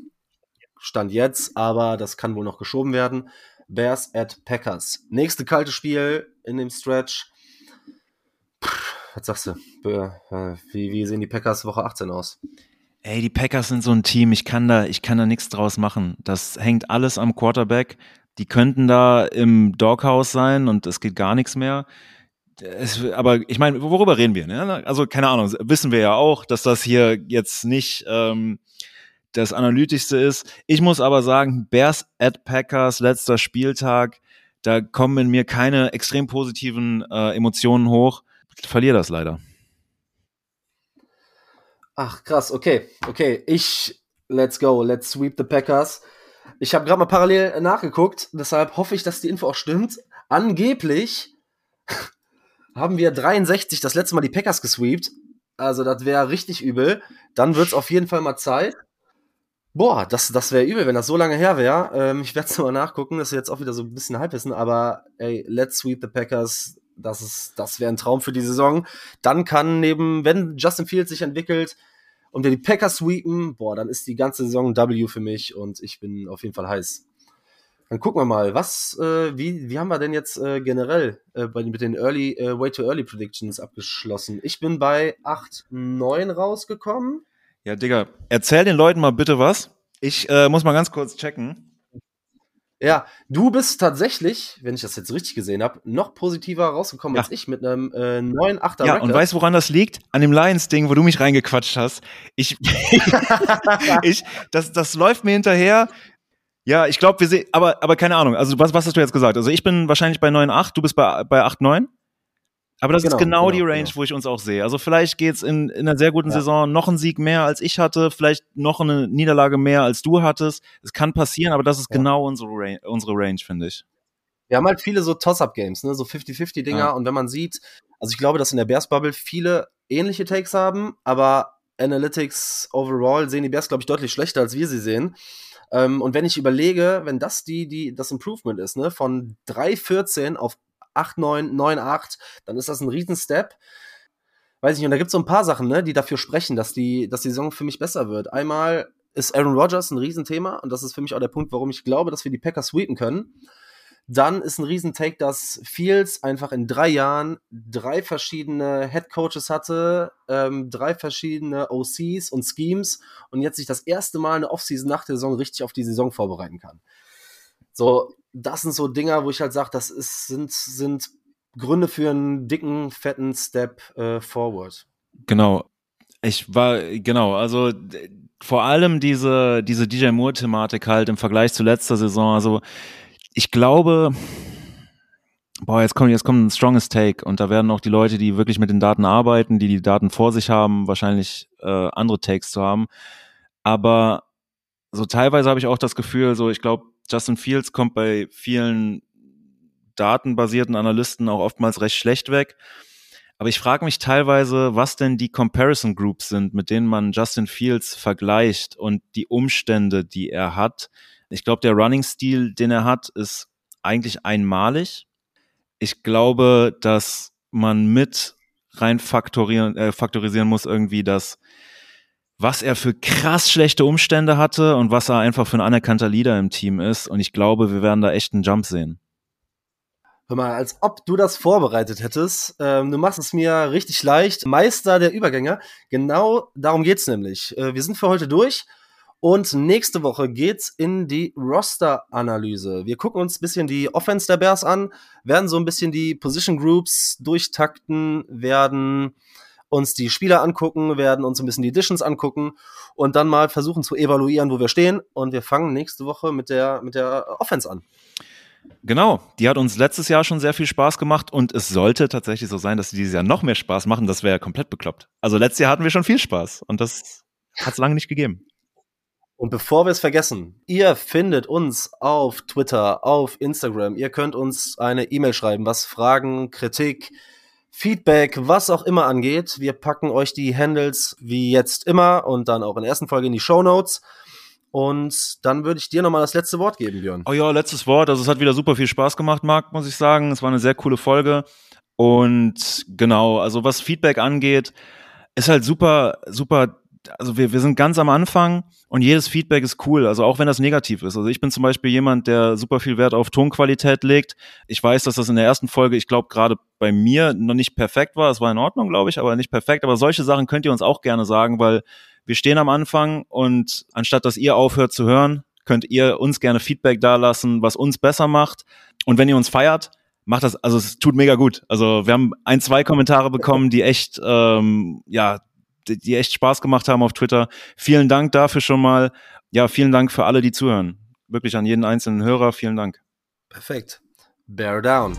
Stand jetzt, aber das kann wohl noch geschoben werden. Bears at Packers. Nächste kalte Spiel in dem Stretch. Puh, was sagst du? Äh, wie, wie sehen die Packers Woche 18 aus? Ey, die Packers sind so ein Team, ich kann da, ich kann da nichts draus machen. Das hängt alles am Quarterback. Die könnten da im Doghouse sein und es geht gar nichts mehr. Es, aber ich meine, worüber reden wir? Ne? Also keine Ahnung, wissen wir ja auch, dass das hier jetzt nicht ähm, das Analytischste ist. Ich muss aber sagen, Bears at Packers, letzter Spieltag, da kommen in mir keine extrem positiven äh, Emotionen hoch. Verliere das leider. Ach, krass, okay, okay. Ich, let's go, let's sweep the Packers. Ich habe gerade mal parallel nachgeguckt, deshalb hoffe ich, dass die Info auch stimmt. Angeblich haben wir 63 das letzte Mal die Packers gesweept. Also das wäre richtig übel. Dann wird es auf jeden Fall mal Zeit. Boah, das, das wäre übel, wenn das so lange her wäre. Ähm, ich werde es mal nachgucken. Das ist jetzt auch wieder so ein bisschen Halbwissen. Aber ey, let's sweep the Packers. Das, ist, das wäre ein Traum für die Saison. Dann kann neben, wenn Justin Fields sich entwickelt und wir die Packers sweepen, boah, dann ist die ganze Saison W für mich und ich bin auf jeden Fall heiß. Dann gucken wir mal, was, äh, wie, wie haben wir denn jetzt äh, generell äh, bei, mit den Early, äh, Way to Early Predictions abgeschlossen? Ich bin bei 8, 9 rausgekommen. Ja, Digga, erzähl den Leuten mal bitte was. Ich äh, muss mal ganz kurz checken. Ja, du bist tatsächlich, wenn ich das jetzt richtig gesehen habe, noch positiver rausgekommen ja. als ich mit einem äh, 9 8 Ja, Record. und weißt du, woran das liegt? An dem Lions-Ding, wo du mich reingequatscht hast. Ich, ich, das, das läuft mir hinterher. Ja, ich glaube, wir sehen, aber, aber keine Ahnung. Also, was, was hast du jetzt gesagt? Also, ich bin wahrscheinlich bei 9,8, du bist bei, bei 8,9? Aber das genau, ist genau, genau die Range, genau. wo ich uns auch sehe. Also vielleicht geht's in, in einer sehr guten ja. Saison noch ein Sieg mehr als ich hatte, vielleicht noch eine Niederlage mehr als du hattest. Es kann passieren, aber das ist ja. genau unsere Range, unsere Range, finde ich. Wir haben halt viele so Toss-Up-Games, ne? so 50-50-Dinger. Ja. Und wenn man sieht, also ich glaube, dass in der Bears-Bubble viele ähnliche Takes haben, aber Analytics overall sehen die Bears, glaube ich, deutlich schlechter, als wir sie sehen. Ähm, und wenn ich überlege, wenn das die, die, das Improvement ist, ne, von 3,14 auf 8, 9, 9, 8, dann ist das ein Riesen-Step. Weiß ich, und da gibt es so ein paar Sachen, ne, die dafür sprechen, dass die, dass die Saison für mich besser wird. Einmal ist Aaron Rodgers ein Riesenthema und das ist für mich auch der Punkt, warum ich glaube, dass wir die Packers sweepen können. Dann ist ein Riesentake, dass Fields einfach in drei Jahren drei verschiedene Head Coaches hatte, ähm, drei verschiedene OCs und Schemes und jetzt sich das erste Mal eine Offseason nach der Saison richtig auf die Saison vorbereiten kann. So, das sind so Dinger, wo ich halt sage, das ist, sind, sind Gründe für einen dicken, fetten Step äh, forward. Genau. Ich war, genau, also vor allem diese, diese DJ Moore-Thematik halt im Vergleich zu letzter Saison. Also ich glaube, boah, jetzt kommt, jetzt kommt ein strongest Take und da werden auch die Leute, die wirklich mit den Daten arbeiten, die die Daten vor sich haben, wahrscheinlich äh, andere Takes zu haben. Aber so teilweise habe ich auch das Gefühl, so ich glaube, Justin Fields kommt bei vielen datenbasierten Analysten auch oftmals recht schlecht weg. Aber ich frage mich teilweise, was denn die Comparison Groups sind, mit denen man Justin Fields vergleicht und die Umstände, die er hat. Ich glaube, der Running-Stil, den er hat, ist eigentlich einmalig. Ich glaube, dass man mit rein faktorieren, äh, faktorisieren muss irgendwie, dass was er für krass schlechte Umstände hatte und was er einfach für ein anerkannter Leader im Team ist. Und ich glaube, wir werden da echt einen Jump sehen. Hör mal, als ob du das vorbereitet hättest. Ähm, du machst es mir richtig leicht. Meister der Übergänge. Genau darum geht's nämlich. Äh, wir sind für heute durch. Und nächste Woche geht's in die Roster-Analyse. Wir gucken uns ein bisschen die Offense der Bears an, werden so ein bisschen die Position Groups durchtakten, werden uns die Spieler angucken, werden uns ein bisschen die Editions angucken und dann mal versuchen zu evaluieren, wo wir stehen. Und wir fangen nächste Woche mit der, mit der Offense an. Genau, die hat uns letztes Jahr schon sehr viel Spaß gemacht und es sollte tatsächlich so sein, dass sie dieses Jahr noch mehr Spaß machen. Das wäre ja komplett bekloppt. Also letztes Jahr hatten wir schon viel Spaß und das hat es lange nicht gegeben. Und bevor wir es vergessen, ihr findet uns auf Twitter, auf Instagram. Ihr könnt uns eine E-Mail schreiben, was Fragen, Kritik, Feedback, was auch immer angeht. Wir packen euch die Handles wie jetzt immer und dann auch in der ersten Folge in die Show Notes. Und dann würde ich dir nochmal das letzte Wort geben, Björn. Oh ja, letztes Wort. Also es hat wieder super viel Spaß gemacht, Marc, muss ich sagen. Es war eine sehr coole Folge. Und genau, also was Feedback angeht, ist halt super, super also wir, wir sind ganz am Anfang und jedes Feedback ist cool, also auch wenn das negativ ist. Also ich bin zum Beispiel jemand, der super viel Wert auf Tonqualität legt. Ich weiß, dass das in der ersten Folge, ich glaube, gerade bei mir noch nicht perfekt war. Es war in Ordnung, glaube ich, aber nicht perfekt. Aber solche Sachen könnt ihr uns auch gerne sagen, weil wir stehen am Anfang und anstatt dass ihr aufhört zu hören, könnt ihr uns gerne Feedback dalassen, was uns besser macht. Und wenn ihr uns feiert, macht das, also es tut mega gut. Also wir haben ein, zwei Kommentare bekommen, die echt, ähm, ja, die echt Spaß gemacht haben auf Twitter. Vielen Dank dafür schon mal. Ja, vielen Dank für alle, die zuhören. Wirklich an jeden einzelnen Hörer, vielen Dank. Perfekt. Bear down.